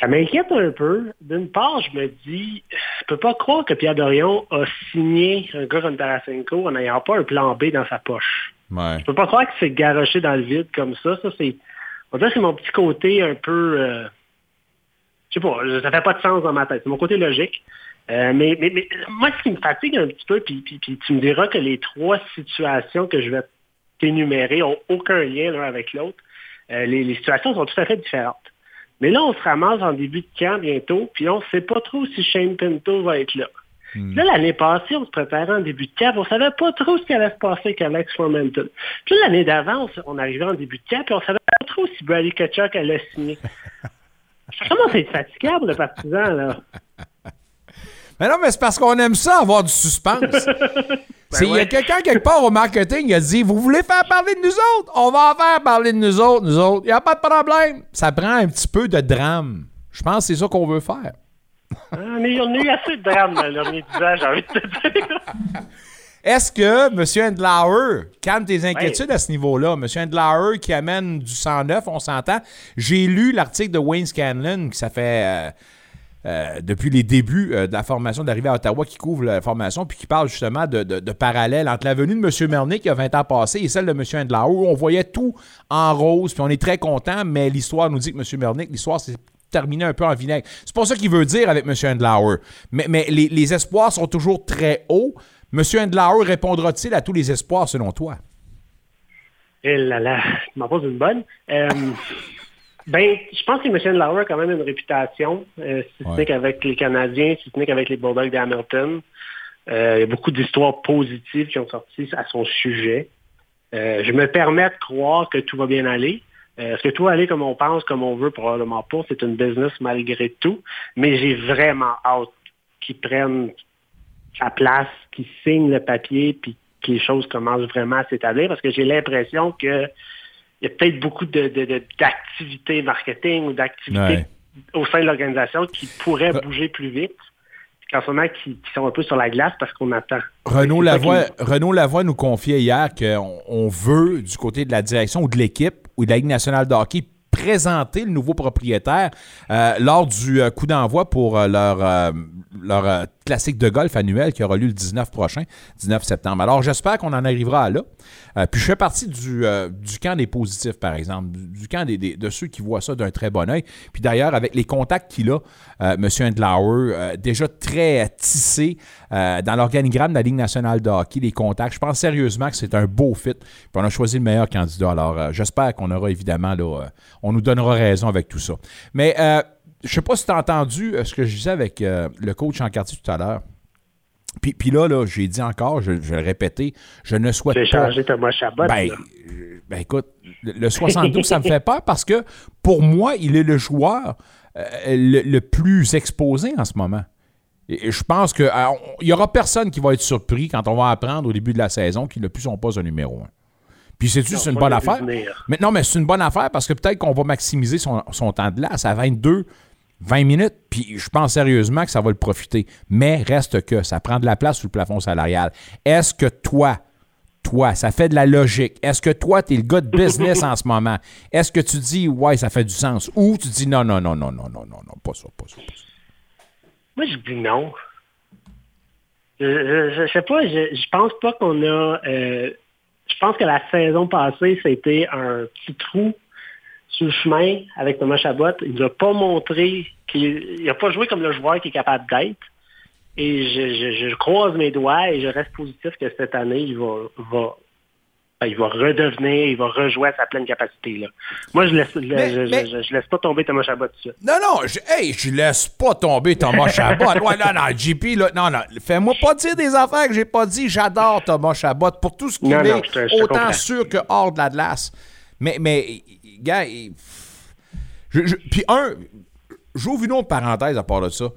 Ça m'inquiète un peu. D'une part, je me dis, je peux pas croire que Pierre Dorion a signé un gars comme Tarasenko en n'ayant pas un plan B dans sa poche. Ouais. Je peux pas croire qu'il s'est garoché dans le vide comme ça. Ça, c'est, on que c'est mon petit côté un peu, euh, je sais pas, ça fait pas de sens dans ma tête. C'est mon côté logique. Euh, mais, mais, mais moi, ce qui me fatigue un petit peu, puis, puis, puis tu me diras que les trois situations que je vais t'énumérer ont aucun lien l'un avec l'autre. Euh, les, les situations sont tout à fait différentes. Mais là, on se ramasse en début de camp bientôt, puis on ne sait pas trop si Shane Pinto va être là. Hmm. Là, l'année passée, on se préparait en début de cap. On savait pas trop ce qui allait se passer avec Alex Formenton. Puis là, l'année d'avant, on arrivait en début de cap et on savait pas trop si Brady Kachuk allait signer. Ça commence à être fatigable, le partisan, là. Mais non, mais c'est parce qu'on aime ça, avoir du suspense. C'est- Il y a quelqu'un quelque part au marketing, il a dit Vous voulez faire parler de nous autres? On va en faire parler de nous autres, nous autres. Il n'y a pas de problème. Ça prend un petit peu de drame. Je pense que c'est ça qu'on veut faire. Ah, mais on a eu assez de drames dans le dernier 10 ans, j'ai envie de te dire. Est-ce que M. Endlauer calme tes inquiétudes à ce niveau-là? M. Endlauer qui amène du 109, on s'entend. J'ai lu l'article de Wayne Scanlon, qui ça fait euh, euh, depuis les débuts euh, de la formation d'arrivée à Ottawa, qui couvre la formation, puis qui parle justement de, parallèle entre la venue de M. Mernick il y a 20 ans passé et celle de M. Endlauer, où on voyait tout en rose, puis on est très content, mais l'histoire nous dit que M. Mernick, l'histoire, c'est terminé un peu en vinaigre. C'est pas ça qu'il veut dire avec M. Endlauer. Mais, les, espoirs sont toujours très hauts. M. Endlauer répondra-t-il à tous les espoirs selon toi? Et là là, tu m'en poses une bonne. Euh, ben, je pense que M. Lauer a quand même une réputation, euh, si ce Ouais. n'est qu'avec les Canadiens, si ce n'est qu'avec les Bulldogs d'Hamilton. Euh, il y a beaucoup d'histoires positives qui ont sorti à son sujet. Euh, je me permets de croire que tout va bien aller. Est-ce que tout va aller comme on pense, comme on veut? Probablement pas. C'est une business malgré tout. Mais j'ai vraiment hâte qu'ils prennent sa place, qu'ils signent le papier, puis que les choses commencent vraiment à s'établir, parce que j'ai l'impression que il y a peut-être beaucoup de, de- de- d'activités marketing ou d'activités Ouais. au sein de l'organisation qui pourraient Re- bouger plus vite, qu'en ce moment, qui, qui sont un peu sur la glace parce qu'on attend. Renaud Lavoie, qui- Renaud Lavoie nous confiait hier qu'on on veut, du côté de la direction ou de l'équipe ou de la Ligue nationale de hockey, présenter le nouveau propriétaire euh, lors du euh, coup d'envoi pour euh, leur, euh, leur euh, classique de golf annuel qui aura lieu le 19 prochain, 19 septembre. Alors, j'espère qu'on en arrivera à là. Euh, puis, je fais partie du, euh, du camp des positifs, par exemple, du, camp des, de ceux qui voient ça d'un très bon œil. Puis, d'ailleurs, avec les contacts qu'il a, M. Endlauer, déjà très tissé dans l'organigramme de la Ligue nationale de hockey, les contacts, je pense sérieusement que c'est un beau fit. Puis, on a choisi le meilleur candidat. Alors, j'espère qu'on aura évidemment, là, on nous donnera raison avec tout ça. Mais, je sais pas si tu as entendu euh, ce que je disais avec euh, le coach en quartier tout à l'heure. Puis, puis là, là j'ai dit encore, je, je vais le répéter, je ne souhaite pas. changé Thomas Chabot. Ben, ben, écoute, le le 72, ça me fait peur parce que pour moi, il est le joueur euh, le, le plus exposé en ce moment. Et, et je pense qu'il n'y aura personne qui va être surpris quand on va apprendre au début de la saison qu'il n'a plus son poste de numéro un. Puis c'est-tu, Non, c'est une pas bonne affaire? venir. Mais non, mais c'est une bonne affaire parce que peut-être qu'on va maximiser son, son temps de glace à 22, 20 minutes, puis je pense sérieusement que ça va le profiter. Mais reste que ça prend de la place sous le plafond salarial. Est-ce que toi, toi, ça fait de la logique? Est-ce que toi, tu es le gars de business en ce moment? Est-ce que tu dis, ouais, ça fait du sens? Ou tu dis, non, non, non, non, non, non, non, non, pas ça, pas ça, pas ça. Moi, je dis non. Je, je sais pas, je, je pense pas qu'on a... euh, je pense que la saison passée, c'était un petit trou sur le chemin avec Thomas Chabot. Il nous a pas montré qu'il n'a pas joué comme le joueur qu'il est capable d'être. Et je, je, je croise mes doigts et je reste positif que cette année, il va, va ben, il va redevenir, il va rejouer à sa pleine capacité. Là. Moi, je laisse, Mais- je, je- mais- je- je laisse pas tomber Thomas Chabot tout de suite. Non, non, je, hey, je laisse pas tomber Thomas Chabot. Ouais, non, non, JP, là, non, non, fais-moi pas dire des affaires que j'ai pas dit. J'adore Thomas Chabot pour tout ce qu'il non, est, autant sûr que hors de la glace. Mais, mais, gars, puis un, j'ouvre une autre parenthèse à part de ça.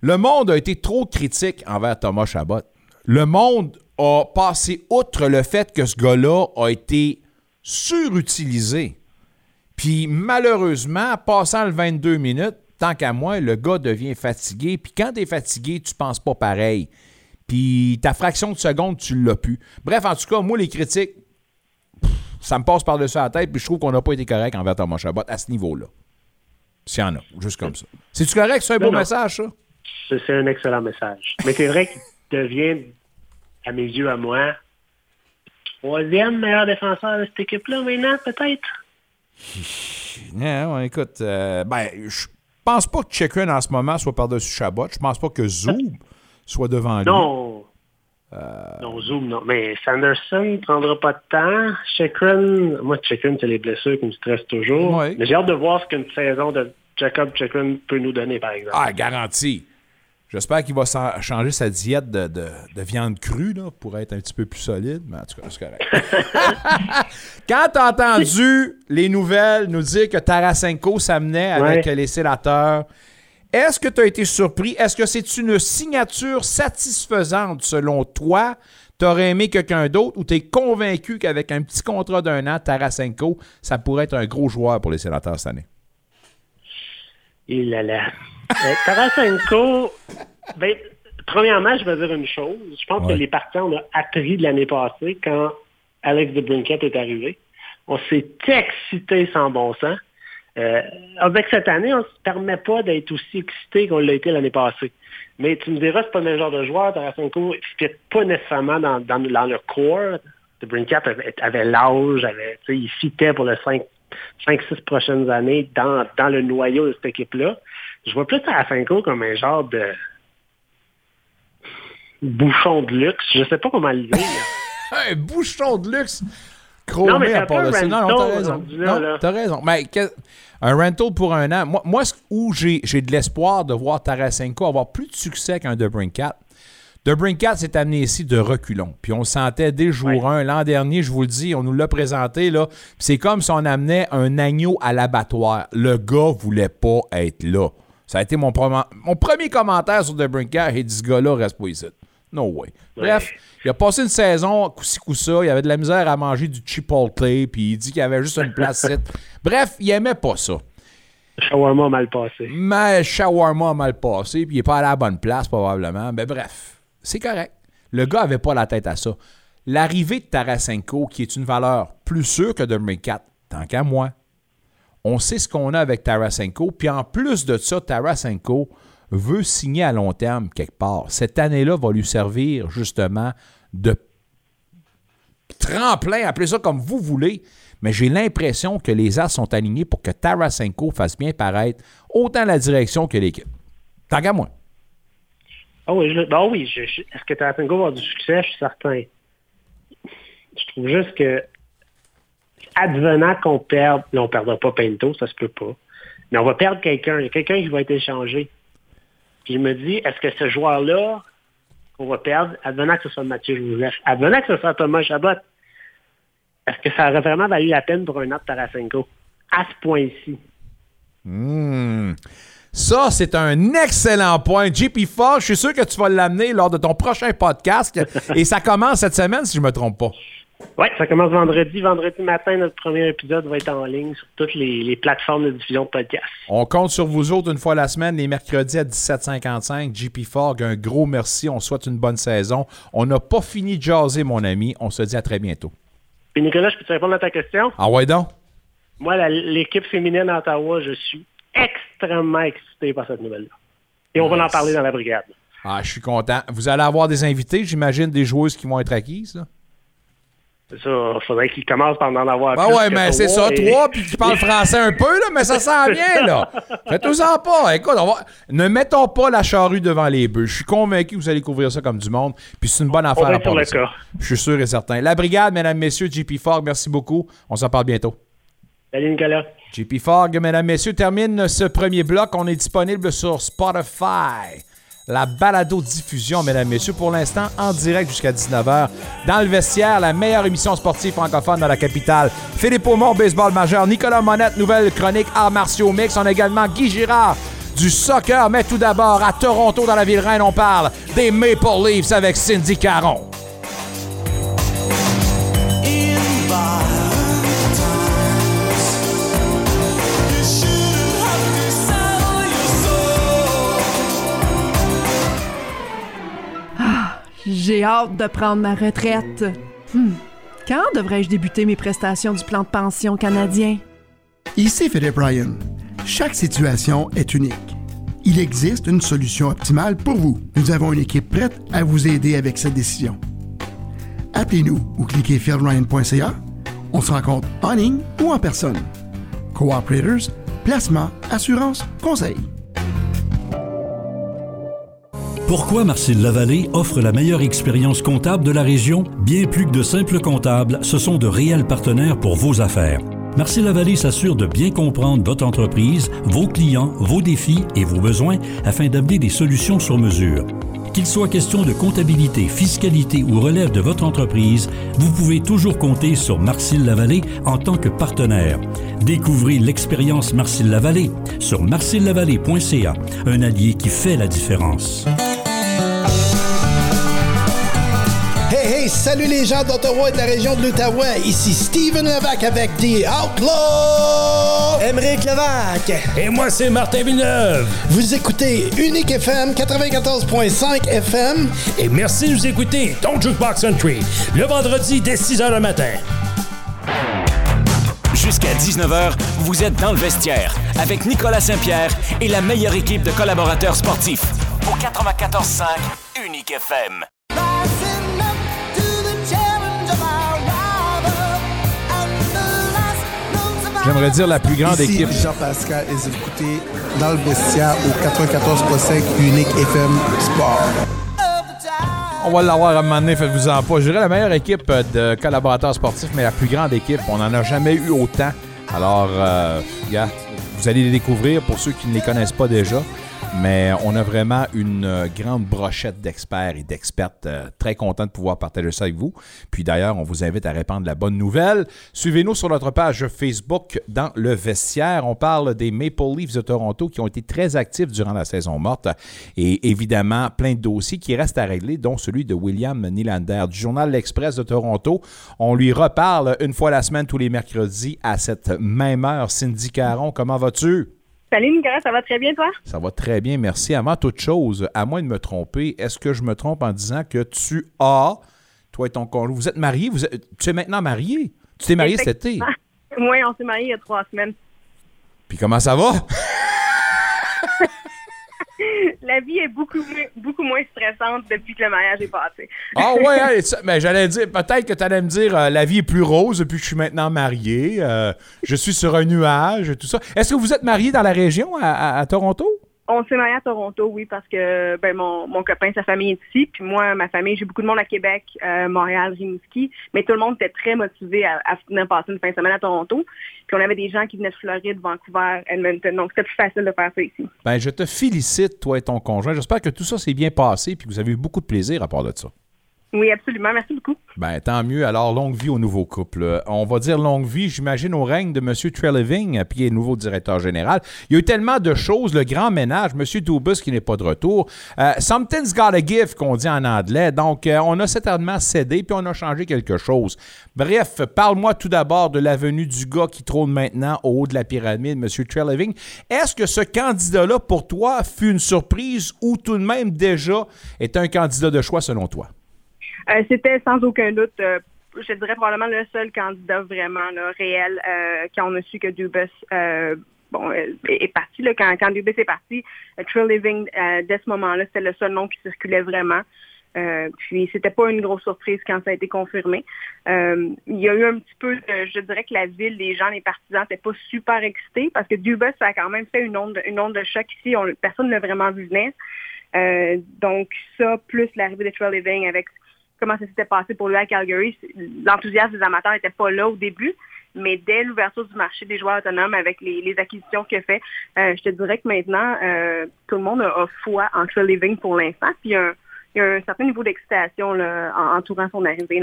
Le monde a été trop critique envers Thomas Chabot. Le monde a passé outre le fait que ce gars-là a été surutilisé. Puis malheureusement, passant le 22 minutes, tant qu'à moi, le gars devient fatigué. Puis quand t'es fatigué, tu penses pas pareil. Puis ta fraction de seconde, tu l'as plus. Bref, en tout cas, moi, les critiques, ça me passe par-dessus la tête. Puis je trouve qu'on n'a pas été correct envers Thomas Chabot à ce niveau-là. S'il y en a, juste comme ça. C'est-tu correct? C'est un Non, beau non. message, ça? C'est un excellent message. Mais c'est vrai qu'il devient, à mes yeux, à moi, troisième meilleur défenseur de cette équipe-là maintenant, peut-être? Ouais, ouais, écoute, euh, ben, je pense pas que Chikrin en ce moment soit par-dessus Chabot. Je pense pas que Zoub soit devant lui. Non. Non, Zoom, non. Mais Sanderson prendra pas de temps. Chikrin, moi, Chikrin, c'est les blessures qui me stressent toujours. Mais j'ai hâte de voir ce qu'une saison de Jacob Chikrin peut nous donner, par exemple. Ah, garanti. J'espère qu'il va changer sa diète de, de- de viande crue là, pour être un petit peu plus solide, mais en tout cas, c'est correct. Quand t'as entendu les nouvelles nous dire que Tarasenko s'amenait avec les sénateurs, est-ce que tu as été surpris? Est-ce que c'est une signature satisfaisante selon toi? T'aurais aimé quelqu'un d'autre ou t'es convaincu qu'avec un petit contrat d'un an, Tarasenko, ça pourrait être un gros joueur pour les sénateurs cette année? Et là là. Euh, Tarasenko, ben, premièrement, je vais dire une chose. Je pense Ouais. que les partisans ont appris de l'année passée quand Alex de Brinket est arrivé. On s'est excité sans bon sens. Euh, avec cette année, on ne se permet pas d'être aussi excité qu'on l'a été l'année passée. Mais tu me diras, c'est pas le même genre de joueur. Tarasenko ne fit pas nécessairement dans, le corps. De Brinket avait, avait l'âge, il fitait pour les 5-6 prochaines années dans, dans le noyau de cette équipe-là. Je vois plus Tarasenko comme un genre de bouchon de luxe. Je sais pas comment le dire. Un bouchon de luxe! Non, Chromé mais c'est à part de ça. Non, non, t'as raison. là, Non, t'as raison. Mais que- un rental pour un an, moi, moi où j'ai j'ai de l'espoir de voir Tarasenko avoir plus de succès qu'un Debrincat. Debrincat s'est amené ici de reculons. Puis on le sentait dès jour 1. L'an dernier, je vous le dis, on nous l'a présenté. là. Puis C'est comme si on amenait un agneau à l'abattoir. Le gars voulait pas être là. Ça a été mon premier commentaire sur Debrincat. Et dit, ce gars-là reste pas ici. No way. Bref, il a passé une saison, coup-ci, coup-ça. Il avait de la misère à manger du chipotle, puis il dit qu'il y avait juste une place. ici. Bref, il aimait pas ça. Shawarma a mal passé. Mais shawarma a mal passé, puis il est pas allé à la bonne place, probablement. Mais bref, c'est correct. Le gars avait pas la tête à ça. L'arrivée de Tarasenko, qui est une valeur plus sûre que de 4, tant qu'à moi, on sait ce qu'on a avec Tarasenko. Puis en plus de ça, Tarasenko veut signer à long terme quelque part. Cette année-là va lui servir justement de tremplin, appelez ça comme vous voulez. Mais j'ai l'impression que les As sont alignés pour que Tarasenko fasse bien paraître autant la direction que l'équipe. Tant qu'à moi. Ah oui, ben oui est-ce que Tarasenko va avoir du succès? Je suis certain. Je trouve juste que, advenant qu'on perde, là, on ne perdra pas Pinto, ça se peut pas, mais on va perdre quelqu'un. Il y a quelqu'un qui va être échangé. Puis je me dis, est-ce que ce joueur-là qu'on va perdre, advenant que ce soit Mathieu Joseph, advenant que ce soit Thomas Chabot, est-ce que ça aurait vraiment valu la peine pour un de Tarasenko? À ce point-ci? Hmm. Ça, c'est un excellent point. JP Fox, je suis sûr que tu vas l'amener lors de ton prochain podcast. et ça commence cette semaine, si je ne me trompe pas. Oui, ça commence vendredi. Vendredi matin, notre premier épisode va être en ligne sur toutes les, les plateformes de diffusion de podcasts. On compte sur vous autres une fois la semaine, les mercredis à 17h55. JP Fogg, un gros merci. On souhaite une bonne saison. On n'a pas fini de jaser, mon ami. On se dit à très bientôt. Puis Nicolas, je peux te répondre à ta question? Ah ouais donc? Moi, l'équipe féminine d'Ottawa, je suis extrêmement excité par cette nouvelle-là. Et on va en parler dans la brigade. Ah, je suis content. Vous allez avoir des invités, j'imagine, des joueuses qui vont être acquises. là? Ça, faudrait qu'ils commencent par en avoir Ben plus ouais, mais c'est trois ça, et- toi, puis tu parles français un peu, là, mais ça sent bien, là. Faites-en pas. Écoute, on va- ne mettons pas la charrue devant les bœufs. Je suis convaincu que vous allez couvrir ça comme du monde, puis c'est une bonne affaire à cas. Je suis sûr et certain. La brigade, mesdames, messieurs, JP Fogg, merci beaucoup. On s'en parle bientôt. Salut Nicolas. JP Fogg, mesdames, messieurs, termine ce premier bloc. On est disponible sur Spotify. La balado-diffusion, mesdames, messieurs, pour l'instant en direct jusqu'à 19h. Dans le vestiaire, la meilleure émission sportive francophone dans la capitale. Philippe Aumont, baseball majeur. Nicolas Monette, nouvelle chronique arts martiaux mix. On a également Guy Girard du soccer. Mais tout d'abord, à Toronto, dans la ville reine, on parle des Maple Leafs avec Cindy Caron. J'ai hâte de prendre ma retraite. Hmm. Quand devrais-je débuter mes prestations du plan de pension canadien? Ici Philippe Ryan. Chaque situation est unique. Il existe une solution optimale pour vous. Nous avons une équipe prête à vous aider avec cette décision. Appelez-nous ou cliquez philryan.ca. On se rencontre en ligne ou en personne. Cooperators, placement, assurance, conseil. Pourquoi Marcel Lavallée offre la meilleure expérience comptable de la région? Bien plus que de simples comptables, ce sont de réels partenaires pour vos affaires. Marcel Lavallée s'assure de bien comprendre votre entreprise, vos clients, vos défis et vos besoins afin d'amener des solutions sur mesure. Qu'il soit question de comptabilité, fiscalité ou relève de votre entreprise, vous pouvez toujours compter sur Marcel Lavallée en tant que partenaire. Découvrez l'expérience Marcel Lavallée sur marcellavallée.ca, un allié qui fait la différence. Salut les gens d'Ottawa et de la région de l'Outaouais. Ici Steven Levac avec The Outlaw. Émeric Levac. Et moi, c'est Martin Villeneuve. Vous écoutez Unique FM 94.5 FM. Et merci de nous écouter, ton Jukebox Country, le vendredi dès 6 h le matin. Jusqu'à 19h, vous êtes dans le vestiaire avec Nicolas Saint-Pierre et la meilleure équipe de collaborateurs sportifs. Au 94.5 Unique FM. J'aimerais dire la plus grande Ici, équipe. Jean-Pascal et vous écoutez dans le vestiaire au 94.5 Unique FM Sport. On va l'avoir à un moment donné, faites-vous en pas. Je dirais la meilleure équipe euh, de collaborateurs sportifs, mais la plus grande équipe. On n'en a jamais eu autant. Alors, euh, vous allez les découvrir pour ceux qui ne les connaissent pas déjà. Mais on a vraiment une euh, grande brochette d'experts et d'expertes. euh, très content de pouvoir partager ça avec vous. Puis d'ailleurs, on vous invite à répandre la bonne nouvelle. Suivez-nous sur notre page Facebook dans le vestiaire. On parle des Maple Leafs de Toronto qui ont été très actifs durant la saison morte. Et évidemment, plein de dossiers qui restent à régler, dont celui de William Nylander du journal L'Express de Toronto. On lui reparle une fois la semaine, tous les mercredis, à cette même heure. Cindy Caron, comment vas-tu? Salut Nicolas, ça va très bien toi? Ça va très bien, merci. Avant toute chose, à moins de me tromper, est-ce que je me trompe en disant que tu as, toi et ton conjoint, vous êtes mariés, vous êtes- tu es maintenant marié? Tu t'es marié cet été? Oui, on s'est mariés il y a trois semaines. Puis comment ça va? La vie est beaucoup, beaucoup moins stressante depuis que le mariage est passé. Ah ouais, ça- mais j'allais dire, peut-être que tu allais me dire, euh, la vie est plus rose depuis que je suis maintenant marié, euh, je suis sur un nuage tout ça. Est-ce que vous êtes marié dans la région, à Toronto? On s'est mariés à Toronto, oui, parce que ben, mon, mon copain, sa famille est ici. Puis moi, ma famille, j'ai beaucoup de monde à Québec, euh, Montréal, Rimouski. Mais tout le monde était très motivé à, venir passer une fin de semaine à Toronto. Puis on avait des gens qui venaient de Floride, Vancouver, Edmonton. Donc c'était plus facile de faire ça ici. Ben, je te félicite, toi et ton conjoint. J'espère que tout ça s'est bien passé et que vous avez eu beaucoup de plaisir à part de ça. Oui, absolument. Merci beaucoup. Ben, tant mieux. Alors, longue vie au nouveau couple. Euh, On va dire longue vie, j'imagine, au règne de M. Treleving, euh, puis est nouveau directeur général. Il y a eu tellement de choses, le grand ménage, M. Dubus qui n'est pas de retour. Euh, something's gotta give, qu'on dit en anglais. Donc, on a certainement cédé, puis on a changé quelque chose. Bref, parle-moi tout d'abord de l'avenue du gars qui trône maintenant au haut de la pyramide, M. Treleving. Est-ce que ce candidat-là, pour toi, fut une surprise ou tout de même déjà est un candidat de choix selon toi? Euh, C'était sans aucun doute, euh, je dirais probablement le seul candidat vraiment là, réel euh, quand on a su que Dubus euh, bon, euh, est, parti. Là, quand, quand Dubus est parti, euh, Trill Living, euh, dès ce moment-là, c'était le seul nom qui circulait vraiment. Euh, puis c'était pas une grosse surprise quand ça a été confirmé. Euh, il y a eu un petit peu, de- je dirais que la ville, les gens, les partisans n'étaient pas super excités parce que Dubus ça a quand même fait une onde, une onde de choc ici. On- personne ne l'a vraiment vu venir. Euh, donc ça, plus l'arrivée de Trill Living avec comment ça s'était passé pour lui à Calgary, l'enthousiasme des amateurs n'était pas là au début. Mais dès l'ouverture du marché des joueurs autonomes avec les, acquisitions qu'il a fait, euh, je te dirais que maintenant, euh, tout le monde a, foi en Trill Living pour l'instant. Puis il y a un, certain niveau d'excitation entourant son arrivée.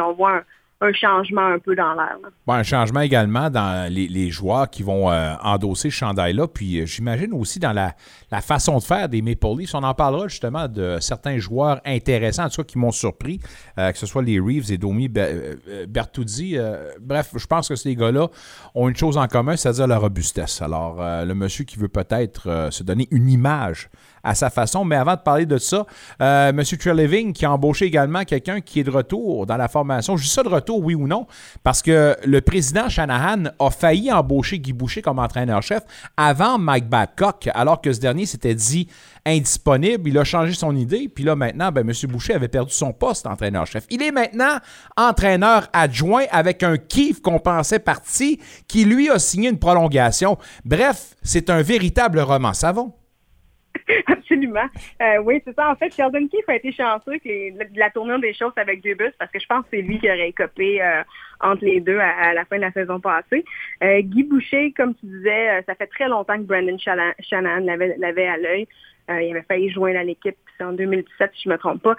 Un changement un peu dans l'air. Bon, un changement également dans les, joueurs qui vont euh, endosser ce chandail-là. Puis euh, j'imagine aussi dans la, façon de faire des Maple Leafs. On en parlera justement de certains joueurs intéressants, en tout cas qui m'ont surpris, euh, que ce soit les Reeves et Domi Be- Bertuzzi. Bref, je pense que ces gars-là ont une chose en commun, c'est-à-dire la robustesse. Alors, le monsieur qui veut peut-être se donner une image à sa façon. Mais avant de parler de ça, euh, M. Treleving qui a embauché également quelqu'un qui est de retour dans la formation. Je dis ça de retour, oui ou non, parce que le président Shanahan a failli embaucher Guy Boucher comme entraîneur-chef avant Mike Babcock, alors que ce dernier s'était dit indisponible. Il a changé son idée. Puis là, maintenant, ben, M. Boucher avait perdu son poste d'entraîneur-chef. Il est maintenant entraîneur adjoint avec un kiff qu'on pensait parti, qui lui a signé une prolongation. Bref, c'est un véritable roman savon. Absolument. Euh, oui, c'est ça. En fait, Sheldon Keefe a été chanceux que la tournure des choses avec deux bus parce que je pense que c'est lui qui aurait copé euh, entre les deux à, la fin de la saison passée. Euh, Guy Boucher, comme tu disais, ça fait très longtemps que Brandon Shannon l'avait à l'œil. il avait failli joindre à l'équipe en 2017, si je ne me trompe pas.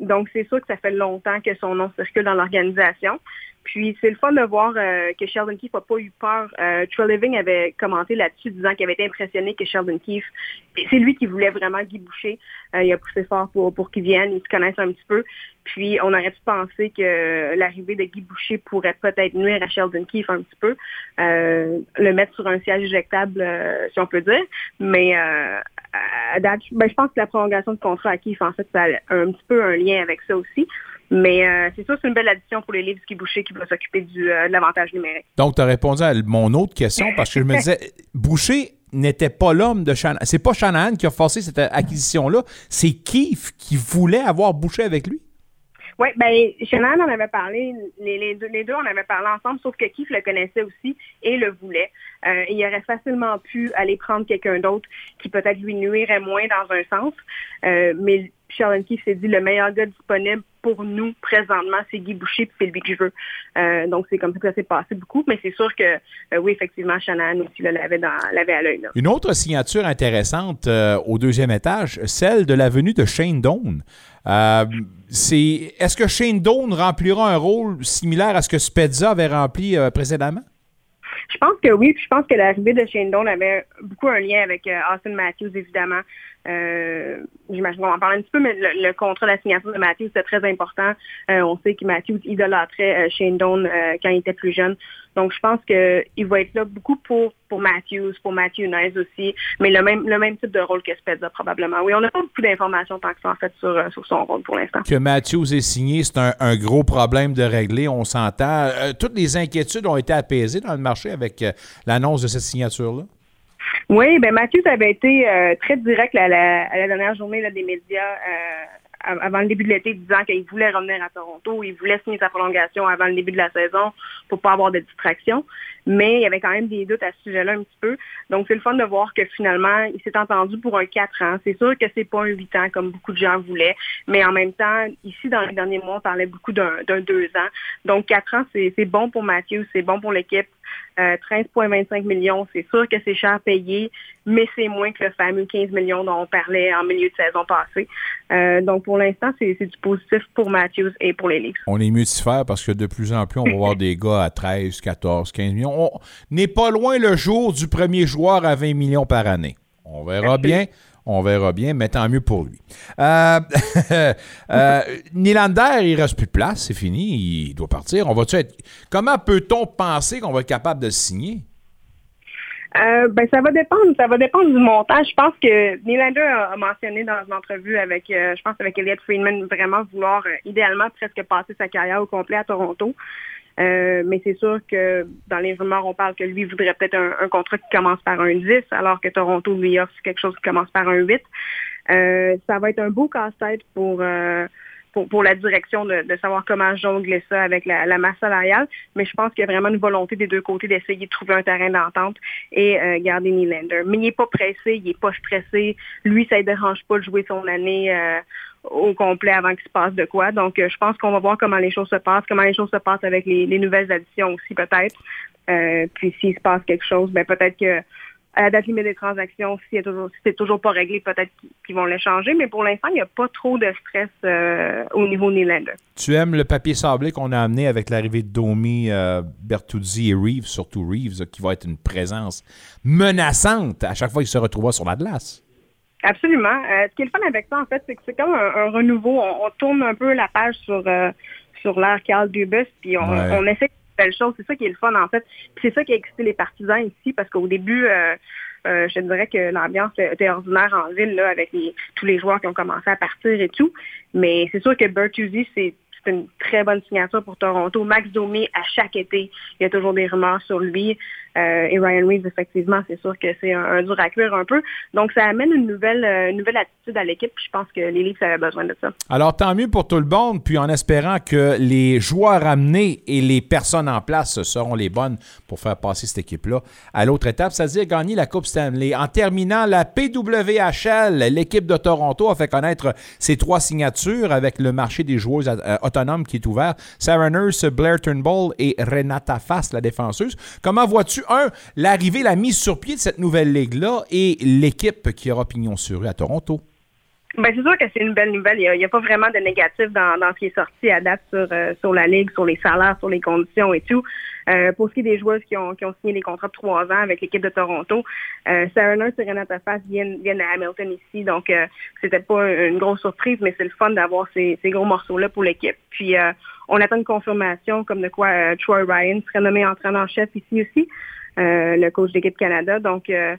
donc, c'est sûr que ça fait longtemps que son nom circule dans l'organisation. Puis c'est le fun de voir euh, que Sheldon Keefe n'a pas eu peur. Euh, Troy Living avait commenté là-dessus disant qu'il avait été impressionné que Sheldon Keefe, c'est lui qui voulait vraiment Guy Boucher. Euh, il a poussé fort pour, pour qu'il vienne, ils se connaissent un petit peu. Puis on aurait pu penser que l'arrivée de Guy Boucher pourrait peut-être nuire à Sheldon Keefe un petit peu, le mettre sur un siège éjectable, si on peut dire. Mais date, ben, je pense que la prolongation de contrat à Keefe, en fait, ça a un petit peu un lien avec ça aussi. Mais euh, c'est sûr, c'est une belle addition pour les livres qui Boucher qui va s'occuper du, euh, de l'avantage numérique. Donc, tu as répondu à mon autre question parce que je me disais, Boucher n'était pas l'homme de Shanahan. C'est pas Shanahan qui a forcé cette acquisition-là, c'est Keith qui voulait avoir Boucher avec lui. Oui, ben Shanahan en avait parlé, les, deux, les, deux, en avait parlé ensemble, sauf que Keith le connaissait aussi et le voulait. Euh, il aurait facilement pu aller prendre quelqu'un d'autre qui peut-être lui nuirait moins dans un sens, mais Sheldon Keefe s'est dit le meilleur gars disponible pour nous présentement, c'est Guy Boucher puis c'est lui que je veux. Euh, donc c'est comme ça que ça s'est passé beaucoup, mais c'est sûr que euh, oui, effectivement, Shannon aussi l'avait à l'œil. Une autre signature intéressante euh, au deuxième étage, celle de la venue de Shane Doan. c'est est-ce que Shane Doan remplira un rôle similaire à ce que Spezza avait rempli précédemment? Je pense que oui, puis je pense que l'arrivée de Shane Doan avait beaucoup un lien avec Austin Matthews, évidemment. Euh, J'imagine qu'on en parler un petit peu, mais le, contrat, la signature de Matthews, c'est très important. Euh, on sait que Matthews idolâtrait euh, Shane Doan euh, quand il était plus jeune. Donc, je pense qu'il va être là beaucoup pour, pour Matthews, pour Matthew Nice aussi, mais le même, le même type de rôle que Spezza, probablement. Oui, on n'a pas beaucoup d'informations tant que ça, en fait, sur, sur son rôle pour l'instant. Que Matthews est signé, c'est un, gros problème de régler, on s'entend. toutes les inquiétudes ont été apaisées dans le marché avec l'annonce de cette signature-là? Oui, ben Mathieu avait été euh, très direct à la dernière journée des médias euh, avant le début de l'été disant qu'il voulait revenir à Toronto, il voulait signer sa prolongation avant le début de la saison pour pas avoir de distraction. Mais il y avait quand même des doutes à ce sujet-là un petit peu. Donc c'est le fun de voir que finalement, il s'est entendu pour un 4 ans. C'est sûr que c'est pas un 8 ans comme beaucoup de gens voulaient, mais en même temps, ici dans les derniers mois, on parlait beaucoup d'un 2 ans. Donc 4 ans, c'est bon pour Mathieu, c'est bon pour l'équipe. 13,25 euh, millions, c'est sûr que c'est cher payé, mais c'est moins que le fameux 15 millions dont on parlait en milieu de saison passée. Euh, donc, pour l'instant, c'est du positif pour Matthews et pour les Leafs. On est mieux de faire parce que de plus en plus, on va voir des gars à 13, 14, 15 millions. On n'est pas loin le jour du premier joueur à 20 millions par année. On verra bien. On verra bien, mais tant mieux pour lui. Euh, euh, Nylander, il reste plus de place, c'est fini, il doit partir. On va être. Comment peut-on penser qu'on va être capable de signer? Euh, ben ça va dépendre, ça va dépendre du montant. Je pense que Nylander a mentionné dans une entrevue avec, je pense avec Elliot Friedman, vraiment vouloir idéalement presque passer sa carrière au complet à Toronto. Euh, mais c'est sûr que dans les rumeurs, on parle que lui voudrait peut-être un, contrat qui commence par un 10, alors que Toronto lui offre quelque chose qui commence par un 8. Euh, ça va être un beau casse-tête pour, euh, pour, pour, la direction de, de, savoir comment jongler ça avec la, la, masse salariale. Mais je pense qu'il y a vraiment une volonté des deux côtés d'essayer de trouver un terrain d'entente et garder Nylander. Mais il n'est pas pressé, il n'est pas stressé. Lui, ça ne dérange pas de jouer son année au complet avant qu'il se passe de quoi. Donc, euh, je pense qu'on va voir comment les choses se passent, comment les choses se passent avec les, nouvelles additions aussi peut-être. Euh, puis s'il se passe quelque chose, ben peut-être que à la date limite des transactions, si c'est toujours, pas réglé, peut-être qu'ils vont le changer. Mais pour l'instant, il n'y a pas trop de stress euh, au niveau Nylander. Tu aimes le papier sablé qu'on a amené avec l'arrivée de Domi, Bertuzzi et Reeves, surtout Reeves, qui va être une présence menaçante à chaque fois qu'il se retrouvera sur la glace? Absolument. Euh, ce qui est le fun avec ça, en fait, c'est que c'est comme un, renouveau. On, tourne un peu la page sur euh, sur l'ère Carl Dubus, puis on, on essaie de belles choses. C'est ça qui est le fun, en fait. c'est ça qui a excité les partisans ici, parce qu'au début, euh, je dirais que l'ambiance était ordinaire en ville, là, avec tous les joueurs qui ont commencé à partir et tout. Mais c'est sûr que Bertuzzi, c'est c'est une très bonne signature pour Toronto. Max Domi, à chaque été, il y a toujours des rumeurs sur lui. Euh, et Ryan Reeves, effectivement, c'est sûr que c'est un, dur à cuire un peu. Donc, ça amène une nouvelle, euh, nouvelle attitude à l'équipe. Je pense que les Leafs avaient besoin de ça. Alors, tant mieux pour tout le monde, puis en espérant que les joueurs amenés et les personnes en place seront les bonnes pour faire passer cette équipe-là à l'autre étape, c'est-à-dire gagner la Coupe Stanley. En terminant la PWHL, l'équipe de Toronto a fait connaître ses trois signatures avec le marché des joueuses euh, autonomes qui est ouvert. Sarah Nurse, Blair Turnbull et Renata Fass, la défenseuse. Comment vois-tu un, l'arrivée, la mise sur pied de cette nouvelle ligue-là et l'équipe qui aura pignon sur rue à Toronto? Ben, c'est sûr que c'est une belle nouvelle. Il n'y a, pas vraiment de négatif dans, ce qui est sorti à date sur, euh, sur la Ligue, sur les salaires, sur les conditions et tout. Euh, pour ce qui est des joueuses qui ont, qui ont signé les contrats de trois ans avec l'équipe de Toronto, euh, Sarah Nurse et Renata Fass viennent, viennent à Hamilton ici, donc euh, c'était pas une grosse surprise, mais c'est le fun d'avoir ces, ces gros morceaux-là pour l'équipe. Puis on attend une confirmation comme de quoi Troy Ryan serait nommé entraîneur-chef ici aussi, le coach d'équipe Canada. Donc euh,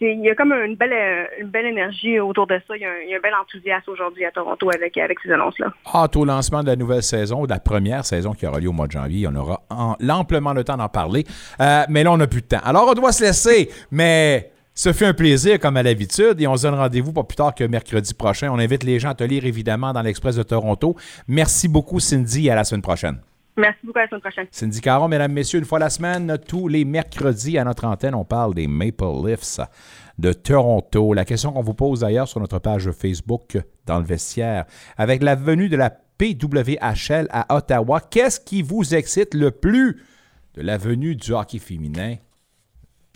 il y a comme une belle, euh, une belle énergie autour de ça. Il y a un, bel enthousiasme aujourd'hui à Toronto avec, ces annonces-là. Hâte au lancement de la nouvelle saison, de la première saison qui aura lieu au mois de janvier. On aura l'amplement le temps d'en parler. Euh, mais là, on n'a plus de temps. Alors, on doit se laisser, mais ce fut un plaisir, comme à l'habitude, et on se donne rendez-vous pas plus tard que mercredi prochain. On invite les gens à te lire, évidemment, dans l'Express de Toronto. Merci beaucoup, Cindy, et à la semaine prochaine. Merci beaucoup. À la semaine prochaine. Cindy mesdames, messieurs, une fois la semaine, tous les mercredis à notre antenne, on parle des Maple Leafs de Toronto. La question qu'on vous pose d'ailleurs sur notre page Facebook dans le vestiaire, avec la venue de la PWHL à Ottawa, qu'est-ce qui vous excite le plus de la venue du hockey féminin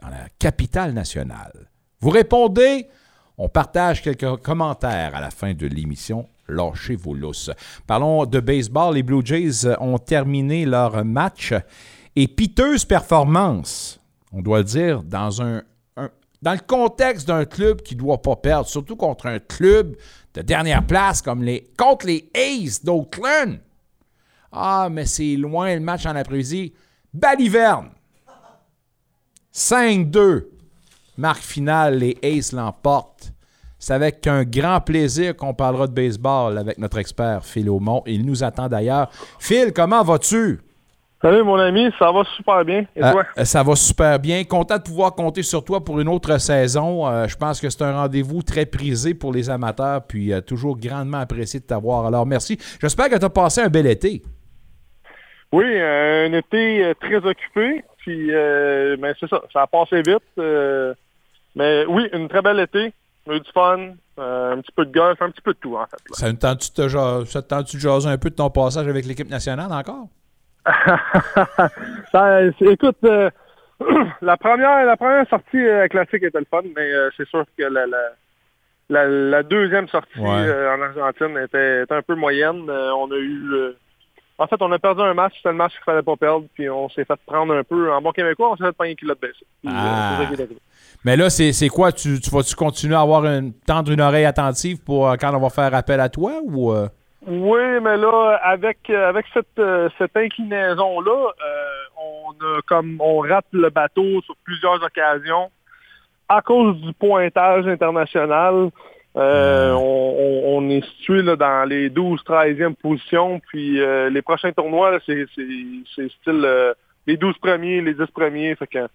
dans la capitale nationale? Vous répondez, on partage quelques commentaires à la fin de l'émission lâchez vos lousses. Parlons de baseball. Les Blue Jays ont terminé leur match et piteuse performance, on doit le dire, dans un, dans le contexte d'un club qui ne doit pas perdre, surtout contre un club de dernière place comme les contre les Aces d'Oakland. Ah, mais c'est loin le match en après-midi. Baliverne. 5-2. Marque finale, les Aces l'emportent. C'est avec un grand plaisir qu'on parlera de baseball avec notre expert Phil Aumont. Il nous attend d'ailleurs. Phil, comment vas-tu? Salut mon ami, ça va super bien. Et toi? Euh, ça va super bien. Content de pouvoir compter sur toi pour une autre saison. Euh, je pense que c'est un rendez-vous très prisé pour les amateurs, puis euh, toujours grandement apprécié de t'avoir. Alors merci. J'espère que tu as passé un bel été. Oui, un été très occupé. Puis, mais c'est ça, ça a passé vite. mais oui, une très belle été eu du fun, euh, un petit peu de golf, un petit peu de tout, en fait. Ça te tente-tu de jaser un peu de ton passage avec l'équipe nationale encore? écoute, euh, la, première, la première sortie euh, classique était le fun, mais c'est sûr que la, la, deuxième sortie en Argentine était, un peu moyenne. on a eu... en fait, on a perdu un match, c'était le match qu'il fallait pas perdre, puis on s'est fait prendre un peu. En bon québécois, on s'est fait prendre un kilo de baisser. Ah. Mais là, c'est quoi? Tu, tu vas-tu continuer à avoir une, tendre une oreille attentive pour euh, quand on va faire appel à toi ou euh? Oui, mais là, avec, euh, avec cette, cette inclinaison-là, on a comme on rate le bateau sur plusieurs occasions. À cause du pointage international, on, est situé là, dans les 12-13e positions. Puis les prochains tournois, c'est style les 12 premiers, les 10 premiers. Fait que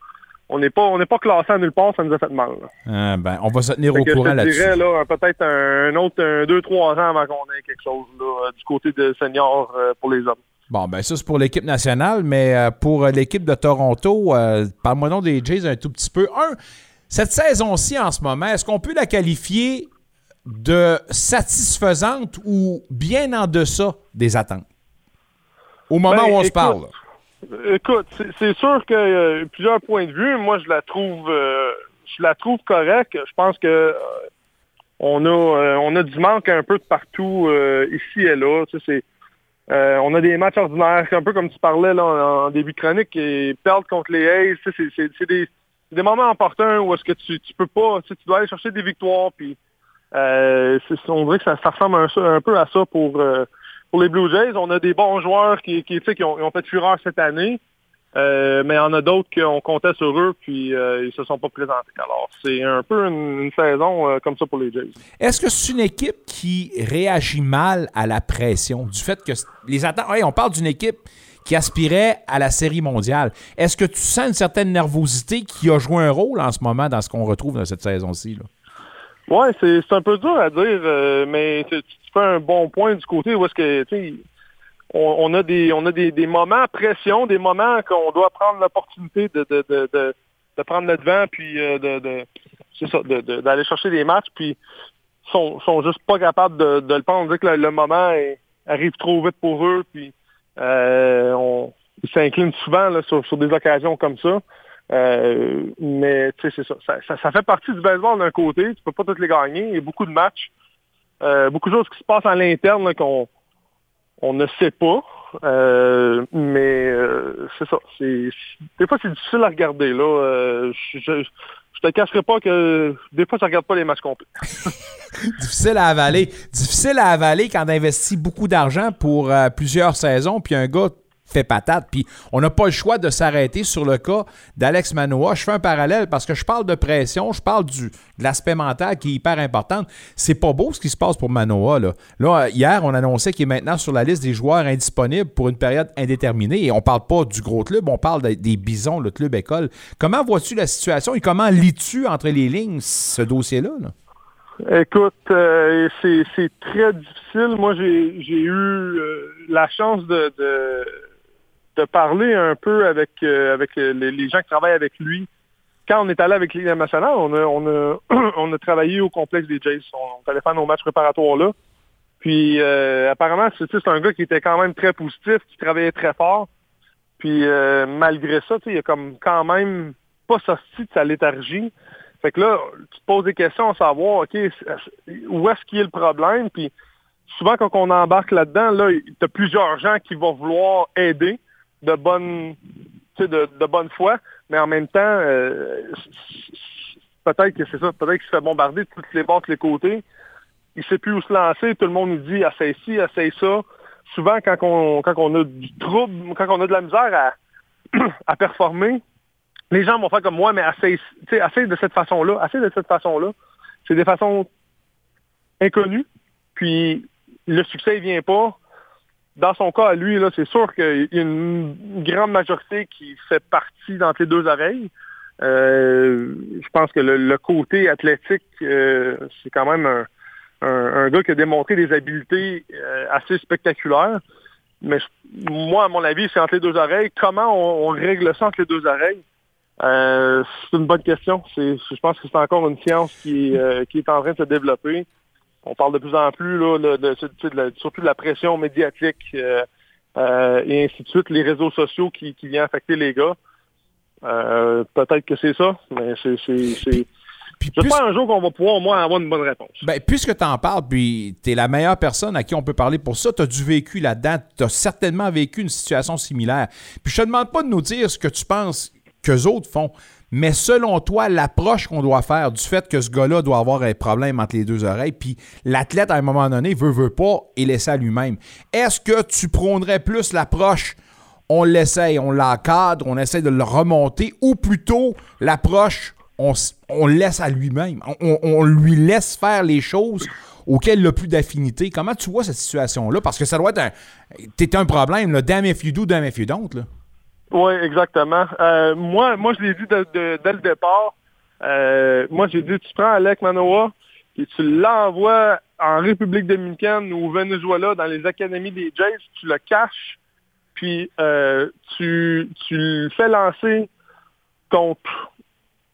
on n'est pas on n'est pas classé à nulle part, ça nous a fait mal. Ah, ben, on va se tenir au courant là-dessus. Je dirais là, peut-être un, autre un, deux, trois ans avant qu'on ait quelque chose là, du côté de senior euh, pour les hommes. Bon, ben ça, c'est pour l'équipe nationale, mais euh, pour l'équipe de Toronto, euh, parle-moi donc des Jays un tout petit peu. Un, cette saison-ci en ce moment, est-ce qu'on peut la qualifier de satisfaisante ou bien en deçà des attentes? Au moment ben, où on se parle. Écoute, c'est sûr y a plusieurs points de vue. Moi, je la trouve, euh, je la trouve correcte. Je pense que euh, on a, euh, on a du manque un peu de partout ici et là. on a des matchs ordinaires, un peu comme tu parlais là en, début de chronique, et perdre contre les A's, c'est des, des, moments importants où est-ce que tu, tu peux pas, tu dois aller chercher des victoires. Puis, on dirait que ça, ressemble un, peu à ça pour pour les Blue Jays, on a des bons joueurs qui, qui, qui ont, fait fureur cette année. Euh, mais il y en a d'autres qu'on comptait sur eux, puis euh, ils se sont pas présentés. Alors, c'est un peu une, saison euh, comme ça pour les Jays. Est-ce que c'est une équipe qui réagit mal à la pression? Du fait que les attentes... on parle d'une équipe qui aspirait à la Série mondiale. Est-ce que tu sens une certaine nervosité qui a joué un rôle en ce moment dans ce qu'on retrouve dans cette saison-ci? Oui, c'est un peu dur à dire, euh, mais tu, un bon point du côté où est-ce que on, a des on a des, moments à pression, des moments qu'on doit prendre l'opportunité de, de, de, de, prendre le devant, puis euh, de, d'aller chercher des matchs, puis sont, sont juste pas capables de, de le prendre. On que le, moment arrive trop vite pour eux, puis euh, on, ils s'inclinent souvent là, sur, sur, des occasions comme ça. Euh, mais tu sais, c'est ça. Ça, ça. fait partie du baseball d'un côté. Tu peux pas toutes les gagner. Il y a beaucoup de matchs. Euh, beaucoup de choses qui se passent à l'interne qu'on on ne sait pas. Euh, mais euh, c'est ça. C'est, des fois, c'est difficile à regarder. Là. Euh, je, je, je, te cacherai pas que des fois, tu regardes pas les matchs complets. difficile à avaler. Difficile à avaler quand on investit beaucoup d'argent pour plusieurs saisons, puis un gars fait patate. Puis on n'a pas le choix de s'arrêter sur le cas d'Alex Manoa. Je fais un parallèle parce que je parle de pression, je parle du, de l'aspect mental qui est hyper important. C'est pas beau ce qui se passe pour Manoa. Là. là, hier, on annonçait qu'il est maintenant sur la liste des joueurs indisponibles pour une période indéterminée. Et on parle pas du gros club, on parle des bisons, le club école. Comment vois-tu la situation et comment lis-tu entre les lignes ce dossier-là? Écoute, euh, c'est très difficile. Moi, j'ai eu euh, la chance de parler un peu avec, euh, avec les, gens qui travaillent avec lui. Quand on est allé avec l'Équipe nationale, on a, on, a, on a travaillé au complexe des Jays. On, allait faire nos matchs préparatoires là. Puis euh, apparemment, c'est un gars qui était quand même très positif, qui travaillait très fort. Puis euh, malgré ça, il a comme quand même pas sorti de sa léthargie. Fait que là, tu te poses des questions à savoir, OK, où est-ce qu'il y a le problème? Puis souvent, quand on embarque là-dedans, là, il y a plusieurs gens qui vont vouloir aider de bonne, de, de bonne foi, mais en même temps, euh, peut-être que c'est ça, peut-être qu'il se fait bombarder de toutes les bords, les côtés. Il sait plus où se lancer, tout le monde nous dit essaye ci, essaye ça. Souvent, quand on, quand a du trouble, quand on a de la misère à, à performer, les gens vont faire comme moi, mais essaye, essaye de cette façon-là, essaye de cette façon-là. C'est des façons inconnues, puis le succès ne vient pas dans son cas, lui, là, c'est sûr qu'il y a une grande majorité qui fait partie d'entre les deux oreilles. Euh, je pense que le, côté athlétique, euh, c'est quand même un, un, gars qui a démontré des habiletés euh, assez spectaculaires. Mais moi, à mon avis, c'est entre les deux oreilles. Comment on, règle ça entre les deux oreilles? c'est une bonne question. je pense que c'est encore une science qui, qui est en train de se développer on parle de plus en plus là, de, surtout de la pression médiatique euh, euh, et ainsi de suite, les réseaux sociaux qui, qui viennent affecter les gars. Euh, peut-être que c'est ça, mais c'est. un jour qu'on va pouvoir au moins avoir une bonne réponse. Ben, puisque tu en parles, puis tu es la meilleure personne à qui on peut parler pour ça, tu as du vécu là-dedans, tu as certainement vécu une situation similaire. Puis je te demande pas de nous dire ce que tu penses qu'eux autres font. Mais selon toi, l'approche qu'on doit faire du fait que ce gars-là doit avoir un problème entre les deux oreilles, puis l'athlète, à un moment donné, veut, veut pas et laisse à lui-même, est-ce que tu prônerais plus l'approche on l'essaye, on l'encadre, on essaie de le remonter, ou plutôt l'approche on, on laisse à lui-même, on, lui laisse faire les choses auxquelles il n'a plus d'affinité? Comment tu vois cette situation-là? Parce que ça doit être un. T'es un problème, là. Damn if you do, damn if you don't. Là. Oui, exactement. Euh, moi, moi, je l'ai dit dès le départ. Euh, moi, j'ai dit, tu prends Alec Manoa et tu l'envoies en République dominicaine ou au Venezuela dans les académies des Jays, tu le caches, puis euh, tu, tu le fais lancer contre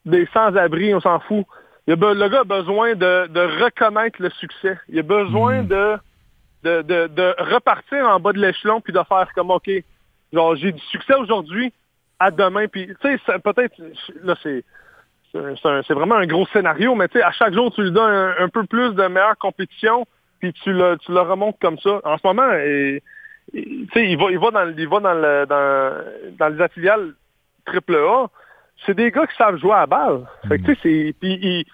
des sans-abri, on s'en fout. Il a, le gars a besoin de, de, reconnaître le succès. Il a besoin hmm. de, de, de, de repartir en bas de l'échelon puis de faire comme, OK, genre, j'ai du succès aujourd'hui, à demain. Puis, tu sais, peut-être, là, c'est c'est vraiment un gros scénario, mais tu sais, à chaque jour, tu lui donnes un, peu plus de meilleure compétition, puis tu le, tu le remontes comme ça. En ce moment, et, sais, il va, il va dans, il va dans, dans, dans les affiliales triple A. C'est des gars qui savent jouer à balle. Fait que, puis ils,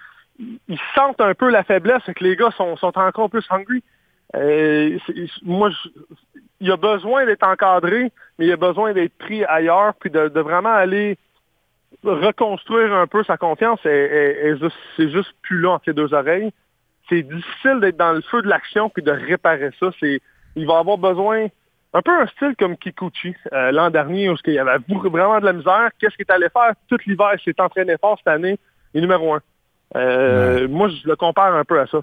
ils, sentent un peu la faiblesse, que les gars sont, sont encore plus hungry. Moi, je, il a besoin d'être encadré, mais il a besoin d'être pris ailleurs, puis de, vraiment aller reconstruire un peu sa confiance. Et, c'est juste plus là entre les deux oreilles. C'est difficile d'être dans le feu de l'action puis de réparer ça. C'est, il va avoir besoin un peu un style comme Kikuchi l'an dernier, où il y avait vraiment de la misère. Qu'est-ce qu'il est allé faire? Tout l'hiver? Il s'est entraîné fort cette année. Il est numéro un. Moi, je le compare un peu à ça.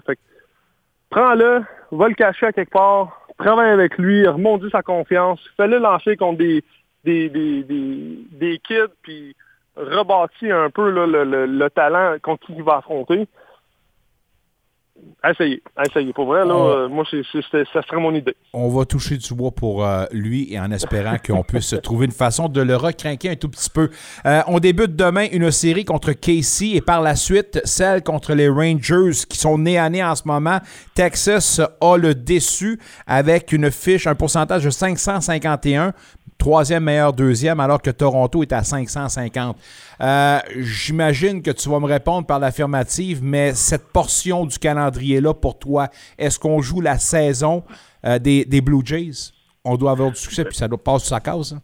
Prends-le, va le cacher à quelque part, travaille avec lui, remonte sa confiance, fais-le lancer contre des, des, des, des, des kids, puis rebâtis un peu le, le, le, talent contre qui il va affronter. Essayez, essayez. Pour vrai, là, euh, moi, ça serait mon idée. On va toucher du bois pour euh, lui et en espérant qu'on puisse trouver une façon de le recrinquer un tout petit peu. Euh, on débute demain une série contre Casey et par la suite celle contre les Rangers qui sont nés à nez en ce moment. Texas a le déçu avec une fiche, un pourcentage de 551 troisième meilleur deuxième, alors que Toronto est à 550. Euh, j'imagine que tu vas me répondre par l'affirmative, mais cette portion du calendrier-là, pour toi, est-ce qu'on joue la saison euh, des, Blue Jays? On doit avoir du succès, puis ça doit passer sa cause. Hein?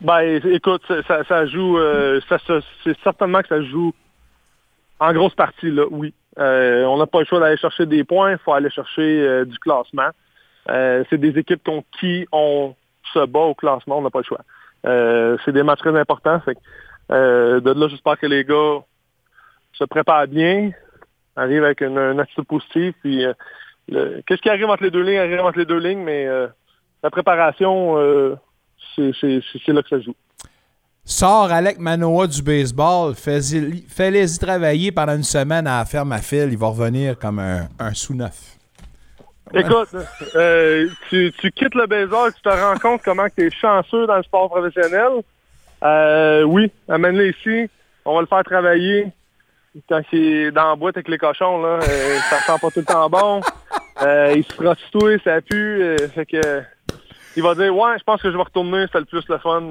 Ben, écoute, ça, joue, euh, c'est certainement que ça joue en grosse partie, là, oui. on n'a pas le choix d'aller chercher des points, il faut aller chercher du classement. c'est des équipes qui on se bat au classement, on n'a pas le choix. Euh, c'est des matchs très importants. Euh, de là, j'espère que les gars se préparent bien, arrivent avec une, attitude positive. Puis, euh, qu'est-ce qui arrive entre les deux lignes, arrive entre les deux lignes, mais la préparation, c'est là que ça joue. Sors Alec Manoa du baseball, fais-les-y travailler pendant une semaine à la ferme à. Il va revenir comme un, un sous-neuf. Écoute, euh, tu, quittes le baseball, tu te rends compte comment tu es chanceux dans le sport professionnel. Euh, oui, amène-le ici. On va le faire travailler. Quand il est dans la boîte avec les cochons, là, euh, ça sent pas tout le temps bon. il se frotte tout, ça pue. fait que il va dire Ouais, je pense que je vais retourner, c'est le plus le fun.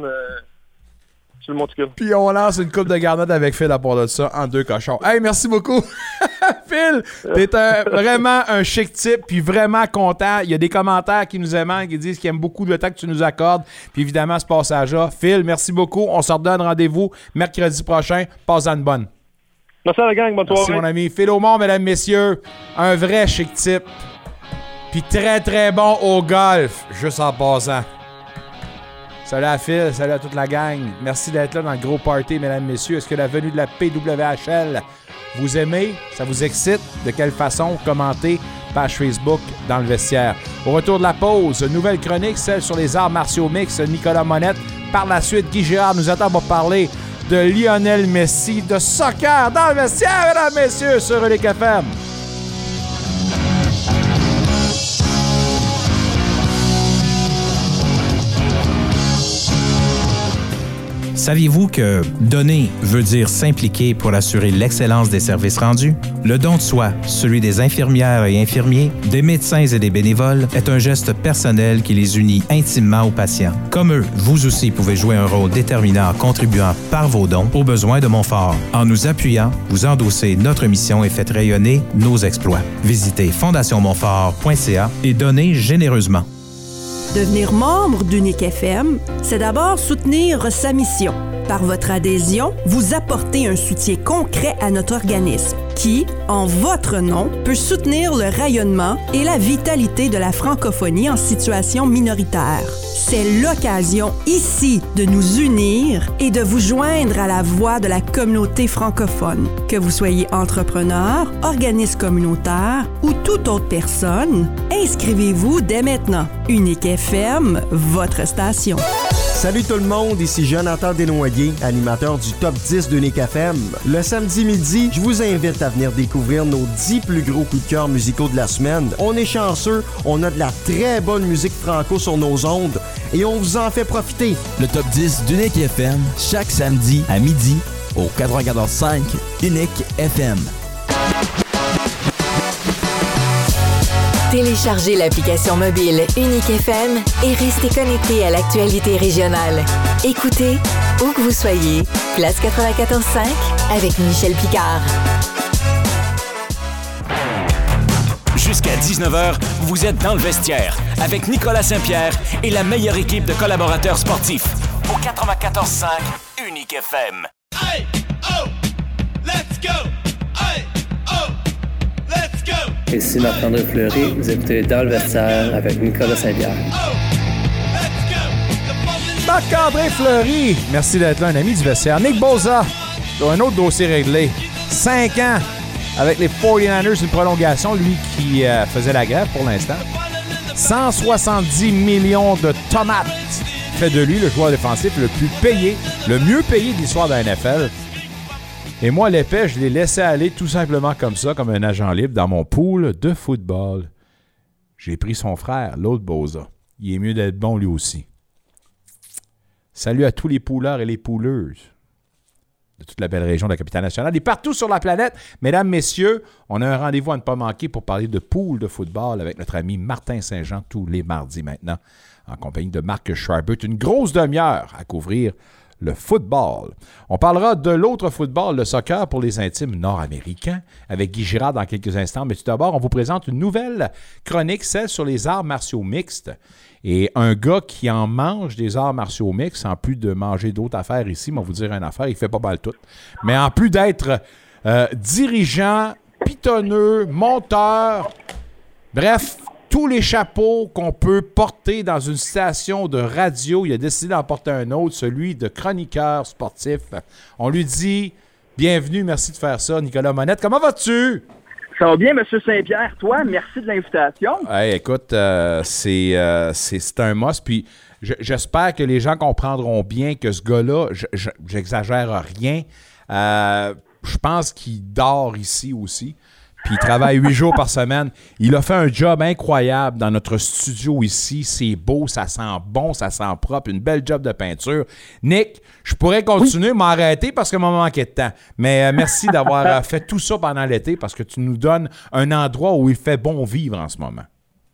Puis on lance une coupe de garnotte avec Phil à part de ça en deux cochons. Hey, merci beaucoup. Phil, t'es vraiment un chic type, puis vraiment content. Il y a des commentaires qui nous aiment, qui disent qu'ils aiment beaucoup le temps que tu nous accordes. Puis évidemment, ce passage-là. Phil, merci beaucoup. On se redonne rendez-vous mercredi prochain. Passe une bonne. Merci à la gang, bonne Merci, mon ami. Phil Aumont, mesdames, messieurs. Un vrai chic type. Puis très, très bon au golf, juste en passant. Salut à Phil, salut à toute la gang. Merci d'être là dans le gros party, mesdames, messieurs. Est-ce que la venue de la PWHL vous aimez? Ça vous excite? De quelle façon? Commentez page Facebook dans le vestiaire. Au retour de la pause, nouvelle chronique, celle sur les arts martiaux mix, Nicolas Monette. Par la suite, Guy Girard nous attend pour parler de Lionel Messi, de soccer dans le vestiaire, mesdames, messieurs, sur les FM. Saviez-vous que donner veut dire s'impliquer pour assurer l'excellence des services rendus? Le don de soi, celui des infirmières et infirmiers, des médecins et des bénévoles, est un geste personnel qui les unit intimement aux patients. Comme eux, vous aussi pouvez jouer un rôle déterminant en contribuant par vos dons aux besoins de Montfort. En nous appuyant, vous endossez notre mission et faites rayonner nos exploits. Visitez fondationmontfort.ca et donnez généreusement. Devenir membre d'Unique FM, c'est d'abord soutenir sa mission. Par votre adhésion, vous apportez un soutien concret à notre organisme qui, en votre nom, peut soutenir le rayonnement et la vitalité de la francophonie en situation minoritaire. C'est l'occasion ici de nous unir et de vous joindre à la voix de la communauté francophone. Que vous soyez entrepreneur, organisme communautaire ou toute autre personne, inscrivez-vous dès maintenant. Unique FM, votre station. Salut tout le monde, ici Jonathan Desnoyers, animateur du Top 10 de Nick FM. Le samedi midi, je vous invite à venir découvrir nos 10 plus gros coups de cœur musicaux de la semaine. On est chanceux, on a de la très bonne musique franco sur nos ondes et on vous en fait profiter. Le Top 10 d'Unique FM, chaque samedi à midi au 94.5 Unique FM. Téléchargez l'application mobile Unique FM et restez connecté à l'actualité régionale. Écoutez, où que vous soyez, Place 94.5 avec Michel Picard. Jusqu'à 19h, vous êtes dans le vestiaire avec Nicolas Saint-Pierre et la meilleure équipe de collaborateurs sportifs. Au 94.5 Unique FM. Ici Marc-André Fleury, vous écoutez Dans le vestiaire avec Nicolas Saint-Pierre. Marc-André Fleury, merci d'être là, un ami du vestiaire. Nick Boza, un autre dossier réglé. 5 ans avec les 49ers, une prolongation, lui qui euh, faisait la grève pour l'instant. 170 millions de tomates fait de lui le joueur défensif le plus payé, le mieux payé de l'histoire de la NFL. Et moi, l'épée, je l'ai laissé aller tout simplement comme ça, comme un agent libre, dans mon pool de football. J'ai pris son frère, l'autre Boza. Il est mieux d'être bon lui aussi. Salut à tous les pouleurs et les pouleuses de toute la belle région de la capitale nationale et partout sur la planète. Mesdames, messieurs, on a un rendez-vous à ne pas manquer pour parler de poule de football avec notre ami Martin Saint-Jean tous les mardis maintenant, en compagnie de Marc Scharbert. Une grosse demi-heure à couvrir le football. On parlera de l'autre football, le soccer pour les intimes nord-américains, avec Guy Girard dans quelques instants. Mais tout d'abord, on vous présente une nouvelle chronique, celle sur les arts martiaux mixtes. Et un gars qui en mange des arts martiaux mixtes, en plus de manger d'autres affaires ici, on va vous dire une affaire, il fait pas mal tout. Mais en plus d'être euh, dirigeant, pitonneux, monteur, bref, tous les chapeaux qu'on peut porter dans une station de radio, il a décidé d'en porter un autre, celui de chroniqueur sportif. On lui dit bienvenue, merci de faire ça, Nicolas Monette. Comment vas-tu? Ça va bien, M. Saint-Pierre. Toi, merci de l'invitation. écoute, euh, euh, c'est un must. Puis j'espère que les gens comprendront bien que ce gars-là, j'exagère rien. Euh, je pense qu'il dort ici aussi puis il travaille huit jours par semaine. Il a fait un job incroyable dans notre studio ici. C'est beau, ça sent bon, ça sent propre, une belle job de peinture. Nick, je pourrais continuer, m'arrêter parce que m'a manqué de temps. Mais euh, merci d'avoir euh, fait tout ça pendant l'été parce que tu nous donnes un endroit où il fait bon vivre en ce moment.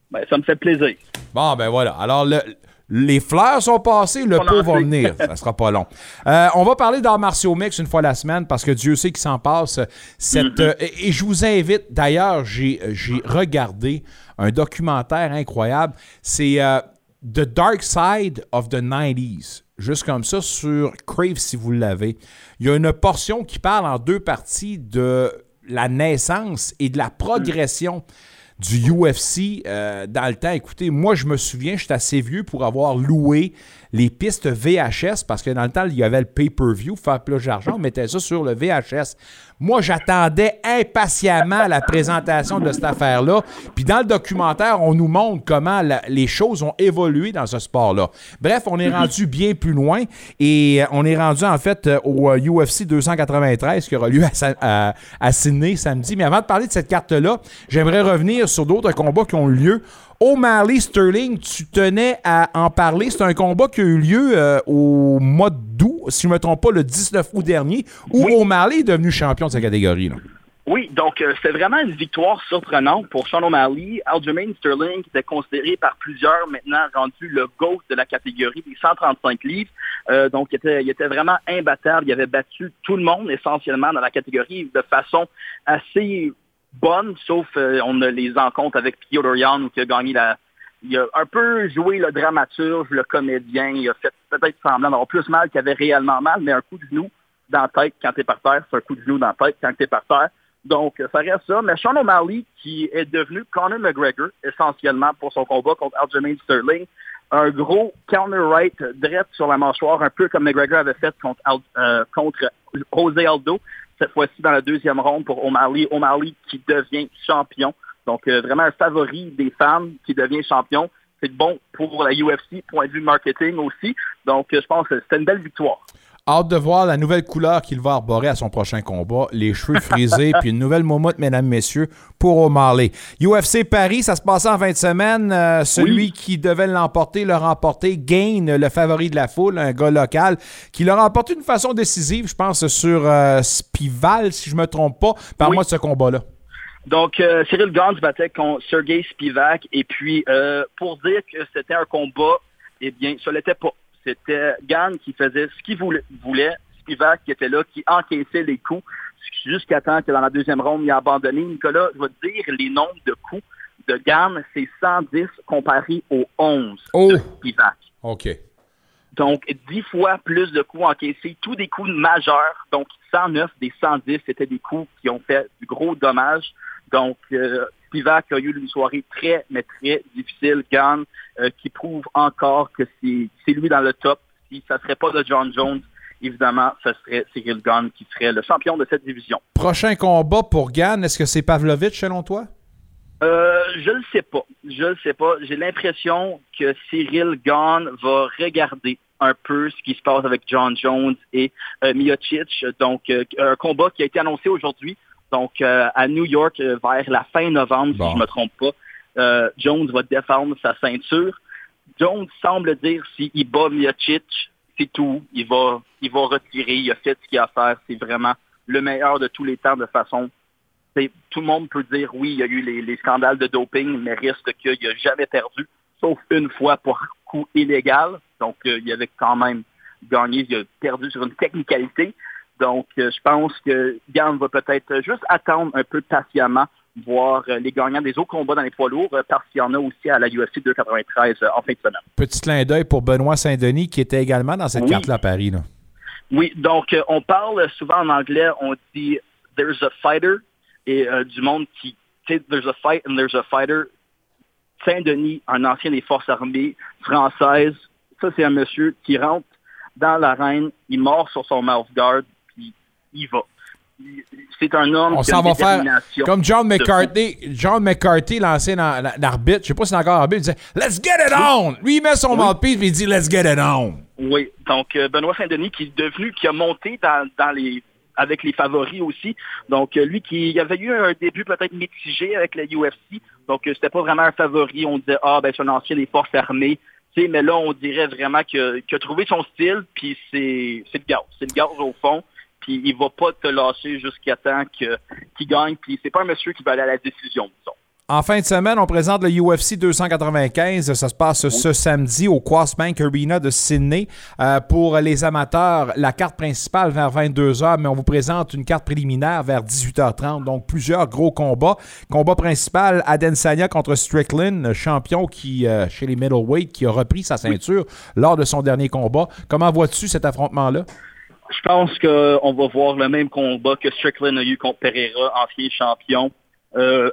Ben, ça me fait plaisir. Bon, ben voilà. Alors, le, les fleurs sont passées, le pot va venir. Ça sera pas long. Euh, on va parler d'art martiaux mix une fois la semaine parce que Dieu sait qu'il s'en passe. Cette, mm-hmm. euh, et, je vous invite, d'ailleurs, j'ai regardé un documentaire incroyable. C'est euh, The Dark Side of the 90s. Juste comme ça, sur Crave, si vous l'avez. Il y a une portion qui parle en deux parties de la naissance et de la progression du UFC euh, dans le temps. Écoutez, moi, je me souviens, j'étais assez vieux pour avoir loué les pistes VHS parce que dans le temps, il y avait le pay-per-view, faire plus d'argent, on mettait ça sur le VHS. Moi, j'attendais impatiemment la présentation de cette affaire-là. Puis dans le documentaire, on nous montre comment les choses ont évolué dans ce sport-là. Bref, on est mhm. rendu bien plus loin et euh, on est rendu en fait euh, au UFC euh, 293 qui aura lieu à, à Sydney samedi. Mais avant de parler de cette carte-là, j'aimerais revenir sur d'autres combats qui ont eu lieu. O'Malley Sterling, tu tenais à en parler. C'est un combat qui a eu lieu euh, au mois d'août, si je ne me trompe pas, le 19 août dernier, où O'Malley est devenu champion de sa catégorie. Oui, donc euh, c'était vraiment une victoire surprenante pour Sean O'Malley. Aljamain Sterling qui était considéré par plusieurs maintenant rendu le GOAT de la catégorie des 135 livres. Euh, donc il était, il était vraiment imbattable. Il avait battu tout le monde essentiellement dans la catégorie de façon assez bonne, sauf euh, on a les encontres avec Piotr Jan qui a gagné la. Il a un peu joué le dramaturge, le comédien. Il a fait peut-être semblant d'avoir plus mal qu'il avait réellement mal, mais un coup de genou dans la tête quand t'es par terre, c'est un coup de genou dans la tête quand t'es par terre. Donc, ça reste ça. Mais Sean O'Malley, qui est devenu Conor McGregor, essentiellement pour son combat contre Aljamain Sterling, un gros counter-right direct sur la mâchoire, un peu comme McGregor avait fait contre, euh, contre José Aldo cette fois-ci dans la deuxième ronde pour O'Malley. O'Malley qui devient champion. Donc, euh, vraiment un favori des femmes qui devient champion. C'est bon pour la UFC, point de vue marketing aussi. Donc, euh, je pense que c'est une belle victoire. Hâte de voir la nouvelle couleur qu'il va arborer à son prochain combat. Les cheveux frisés, puis une nouvelle momotte, mesdames, messieurs, pour O'Malley. UFC Paris, ça se passait en fin de semaine. Euh, celui qui devait l'emporter l'a remporté. Gain, le favori de la foule, un gars local, qui l'a remporté d'une façon décisive, je pense, sur euh, Spival, si je me trompe pas. Parle-moi de ce combat-là. Donc, euh, Cyril Gans battait contre Sergei Spivak. Et puis, pour dire que c'était un combat, eh bien, ça l'était pas. C'était Gann qui faisait ce qu'il voulait, Spivak qui était là, qui encaissait les coups, jusqu'à temps que dans la deuxième ronde, il a abandonné. Nicolas, je vais te dire les nombres de coups de Gann, c'est 110 comparé aux 11 de Spivak. OK. Donc, 10 fois plus de coups encaissés, tous des coups majeurs. Donc, 109 des 110, c'était des coups qui ont fait du gros dommage. Donc, euh, Spivak a eu une soirée très, mais très difficile. Gann, euh, qui prouve encore que c'est lui dans le top. si ça ne serait pas de John Jones, évidemment, ce serait Cyril Gann qui serait le champion de cette division. Prochain combat pour Gann, est-ce que c'est Pavlovich selon toi? Euh, je ne sais pas. Je ne sais pas. J'ai l'impression que Cyril Gann va regarder un peu ce qui se passe avec John Jones et euh, Miocic. Donc, euh, un combat qui a été annoncé aujourd'hui, donc euh, à New York vers la fin novembre, si je ne me trompe pas. Jones va défendre sa ceinture. Jones semble dire s'il bat Miocic, c'est tout. Il va, il va retirer. Il a fait ce qu'il a à faire. C'est vraiment le meilleur de tous les temps de façon tout le monde peut dire oui, il y a eu les, scandales de doping, mais reste qu'il n'a jamais perdu, sauf une fois pour coup illégal. Donc, euh, il avait quand même gagné, il a perdu sur une technicalité. Donc, euh, je pense que Gann va peut-être juste attendre un peu patiemment, voir euh, les gagnants des autres combats dans les poids lourds, parce qu'il y en a aussi à la UFC 293 en fin de semaine. Petit clin d'œil pour Benoît Saint-Denis, qui était également dans cette carte-là à Paris. Oui, donc on parle souvent en anglais, on dit « there's a fighter » et du monde qui, tu sais, « there's a fight and there's a fighter ». Saint-Denis, un ancien des forces armées françaises, ça, c'est un monsieur qui rentre dans l'arène, il mord sur son mouth guard, il va. C'est un homme On qui a va faire comme John McCarthy, John McCarthy, l'ancien arbitre, je sais pas si c'est encore arbitre, il disait Let's get it on! Lui, il met son oui. mouthpiece et il dit Let's get it on! Oui, donc euh, Benoît Saint-Denis qui est devenu, qui a monté dans, dans les avec les favoris aussi. Donc, euh, lui qui avait eu un début peut-être mitigé avec la UFC. Donc, euh, c'était pas vraiment un favori. On disait, ah, ben, c'est un ancien des forces armées mais là, on dirait vraiment qu'il a, trouvé son style, puis c'est le gaz. C'est le gaz au fond, puis il va pas te lâcher jusqu'à temps qu'il gagne, puis c'est pas un monsieur qui va aller à la décision, disons. En fin de semaine, on présente le UFC 295. Ça se passe ce samedi au Bank Arena de Sydney. Euh, pour les amateurs, la carte principale vers 22h, mais on vous présente une carte préliminaire vers 18h30. Donc, plusieurs gros combats. Combat principal, Adesanya contre Strickland, champion qui, euh, chez les middleweight, qui a repris sa ceinture lors de son dernier combat. Comment vois-tu cet affrontement-là? Je pense qu'on va voir le même combat que Strickland a eu contre Pereira, ancien champion euh,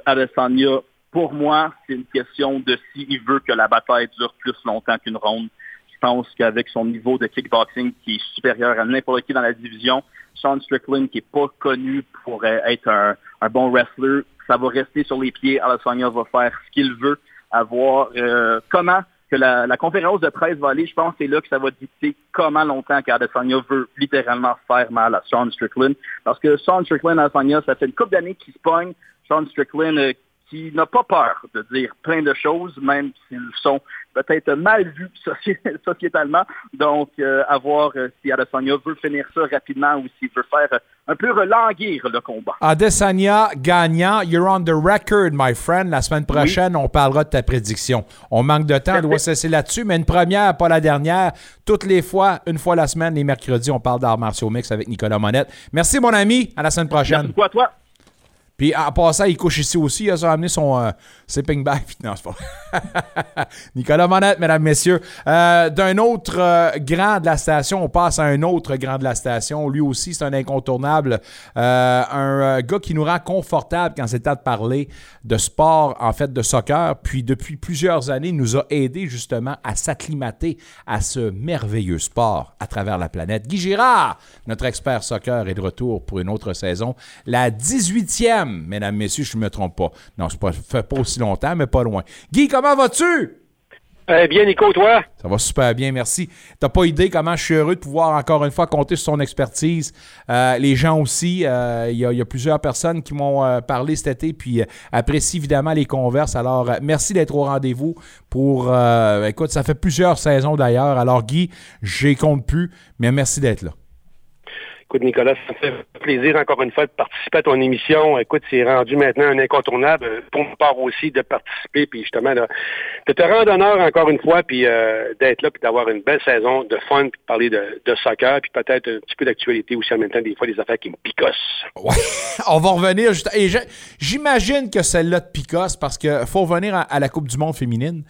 pour moi, c'est une question de s'il veut que la bataille dure plus longtemps qu'une ronde. Je pense qu'avec son niveau de kickboxing qui est supérieur à n'importe qui dans la division, Sean Strickland, qui n'est pas connu pour être un, bon wrestler, ça va rester sur les pieds. Adesanya va faire ce qu'il veut, avoir euh, comment que la, conférence de presse va aller. Je pense que c'est là que ça va dicter comment longtemps qu'Adesanya veut littéralement faire mal à Sean Strickland. Parce que Sean Strickland, Adesanya, ça fait une couple d'années qu'il se pogne. Sean Strickland euh, qui n'a pas peur de dire plein de choses, même s'ils sont peut-être mal vus sociétalement. Donc, euh, à voir euh, si Adesanya veut finir ça rapidement ou s'il veut faire un peu relanguir le combat. Adesanya gagnant, you're on the record, my friend. La semaine prochaine, on parlera de ta prédiction. On manque de temps, on doit cesser là-dessus, mais une première, pas la dernière. Toutes les fois, une fois la semaine, les mercredis, on parle d'art martiaux mix avec Nicolas Monette. Merci, mon ami. À la semaine prochaine. Merci à toi. Puis en passant, il couche ici aussi. Il a amené son euh, sleeping bag. Non, c'est pas. Nicolas Monette, mesdames, messieurs. Euh, d'un autre euh, grand de la station, on passe à un autre grand de la station. Lui aussi, c'est un incontournable. un gars qui nous rend confortable quand c'est temps de parler de sport, en fait, de soccer. Puis depuis plusieurs années, il nous a aidé justement à s'acclimater à ce merveilleux sport à travers la planète. Guy Girard, notre expert soccer, est de retour pour une autre saison. La 18e mesdames, messieurs, je ne me trompe pas. Non, ça ne fait pas aussi longtemps, mais pas loin. Guy, comment vas-tu? Eh bien, Nico, toi? Ça va super bien, merci. T'as pas idée comment je suis heureux de pouvoir encore une fois compter sur son expertise. Euh, les gens aussi, euh, il y, a plusieurs personnes qui m'ont euh, parlé cet été, puis apprécient évidemment les converses. Alors, merci d'être au rendez-vous pour, écoute, ça fait plusieurs saisons d'ailleurs. Alors, Guy, j'ai compte plus, mais merci d'être là. Écoute, Nicolas, ça me fait plaisir encore une fois de participer à ton émission. Écoute, c'est rendu maintenant un incontournable pour ma part aussi de participer, puis justement de te rendre honneur encore une fois, puis euh, d'être là, puis d'avoir une belle saison de fun, puis de parler de, soccer, puis peut-être un petit peu d'actualité aussi en même temps, des fois des affaires qui me picossent. Ouais, on va revenir. Juste, et j'imagine que celle-là de picosse parce qu'il faut revenir à la Coupe du Monde féminine.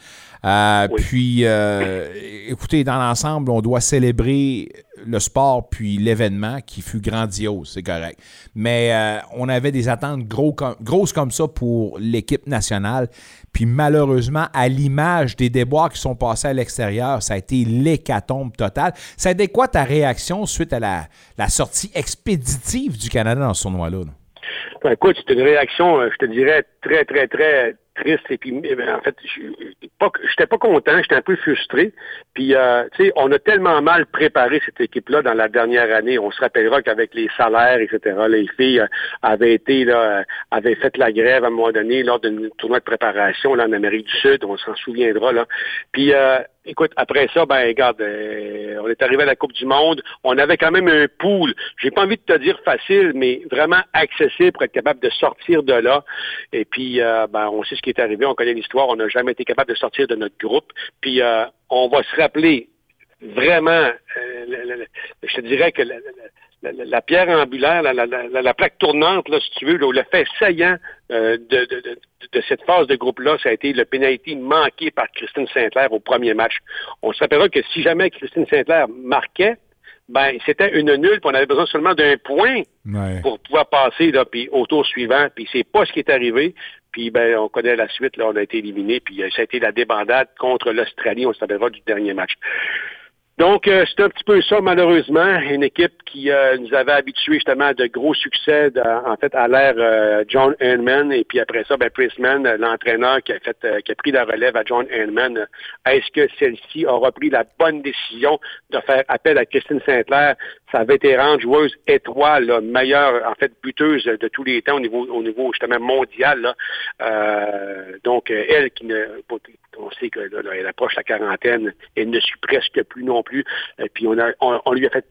Euh, puis, euh, écoutez, dans l'ensemble, on doit célébrer le sport puis l'événement qui fut grandiose, c'est correct. Mais euh, on avait des attentes gros grosses comme ça pour l'équipe nationale. Puis malheureusement, à l'image des déboires qui sont passés à l'extérieur, ça a été l'hécatombe totale. Ça a été quoi ta réaction suite à la, sortie expéditive du Canada dans ce tournoi-là? Ben, écoute, c'est une réaction, euh, je te dirais, très, très, très triste. Et puis, eh ben, en fait, je n'étais pas content, j'étais un peu frustré. Puis, euh, tu sais, on a tellement mal préparé cette équipe-là dans la dernière année. On se rappellera qu'avec les salaires, etc., les filles euh, avaient été, là, avaient fait la grève à un moment donné lors d'un tournoi de préparation là, en Amérique du Sud. On s'en souviendra, là. Puis, Écoute, après ça, ben regarde, euh, on est arrivé à la Coupe du Monde. On avait quand même un pool. J'ai pas envie de te dire facile, mais vraiment accessible pour être capable de sortir de là. Et puis, euh, ben, on sait ce qui est arrivé. On connaît l'histoire. On n'a jamais été capable de sortir de notre groupe. Puis, euh, on va se rappeler vraiment. je te dirais que la, pierre angulaire, la, plaque tournante, là, si tu veux, le fait saillant de, de, de, cette phase de groupe-là, ça a été le pénalité manqué par Christine Sinclair au premier match. On se rappellera que si jamais Christine Sinclair marquait, ben c'était une nulle, puis on avait besoin seulement d'un point pour pouvoir passer là, puis au tour suivant, puis c'est pas ce qui est arrivé. Puis ben on connaît la suite, là, on a été éliminé, puis euh, ça a été la débandade contre l'Australie, on se rappellera du dernier match. Donc, euh, c'est un petit peu ça, malheureusement. Une équipe qui euh, nous avait habitués justement à de gros succès, en fait, à l'ère euh, John Heinman. Et puis après ça, ben, Prisman, l'entraîneur qui a fait, qui a pris la relève à John Heinman. Est-ce que celle-ci aura pris la bonne décision de faire appel à Christine Sinclair, sa vétérane joueuse étoile, là, meilleure, en fait, buteuse de tous les temps au niveau, au niveau justement mondial. donc, elle qui ne on sait qu'elle approche la quarantaine, elle ne suit presque plus non plus. Puis on, a, on lui a fait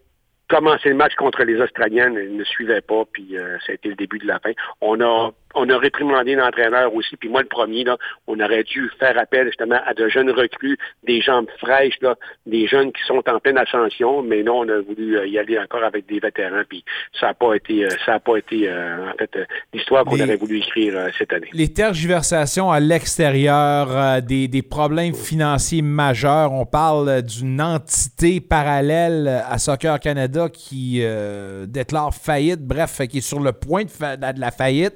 commencer le match contre les Australiennes, ils ne suivaient pas, puis euh, ça a été le début de la fin. On a on a réprimandé l'entraîneur aussi, puis moi le premier, là, on aurait dû faire appel justement à de jeunes recrues, des jambes fraîches, là, des jeunes qui sont en pleine ascension, mais non, on a voulu euh, y aller encore avec des vétérans, puis ça n'a pas été, euh, ça a pas été en fait l'histoire qu'on aurait voulu écrire cette année. Les tergiversations à l'extérieur, des, des problèmes financiers majeurs, on parle d'une entité parallèle à Soccer Canada qui euh, déclare faillite, bref, qui est sur le point de, la faillite.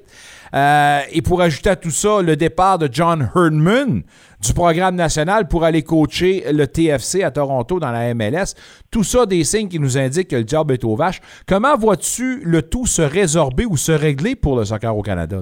Euh, et pour ajouter à tout ça, le départ de John Herdman du programme national pour aller coacher le TFC à Toronto dans la MLS. Tout ça, des signes qui nous indiquent que le job est aux vaches. Comment vois-tu le tout se résorber ou se régler pour le soccer au Canada?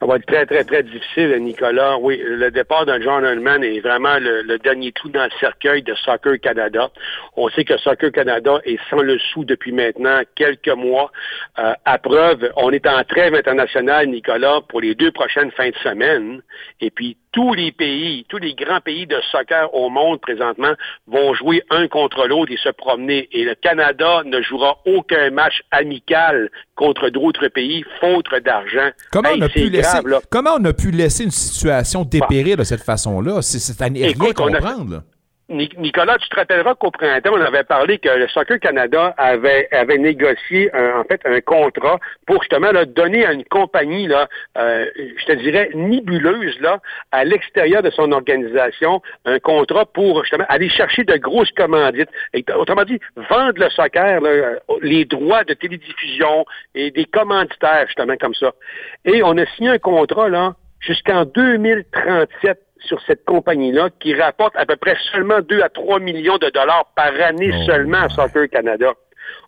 Ça va être très, très, très difficile, Nicolas. Oui, le départ d'un John est vraiment le, dernier trou dans le cercueil de Soccer Canada. On sait que Soccer Canada est sans le sou depuis maintenant quelques mois. Euh, à preuve, on est en trêve internationale, Nicolas, pour les deux prochaines fins de semaine. Et puis, tous les pays, tous les grands pays de soccer au monde présentement vont jouer un contre l'autre et se promener. Et le Canada ne jouera aucun match amical contre d'autres pays, faute d'argent. Comment, on a pu laisser, comment on a pu laisser une situation dépérir de cette façon-là? C'est à rien comprendre. Nicolas, tu te rappelleras qu'au printemps, on avait parlé que le Soccer Canada avait, négocié en fait un contrat pour justement donner à une compagnie, là, euh, je te dirais, nébuleuse là, à l'extérieur de son organisation, un contrat pour justement aller chercher de grosses commandites. Autrement dit, vendre le soccer, les droits de télédiffusion et des commanditaires, justement comme ça. Et on a signé un contrat là jusqu'en 2037 sur cette compagnie-là qui rapporte à peu près seulement 2 à 3 millions de dollars par année oh, seulement à Soccer Canada.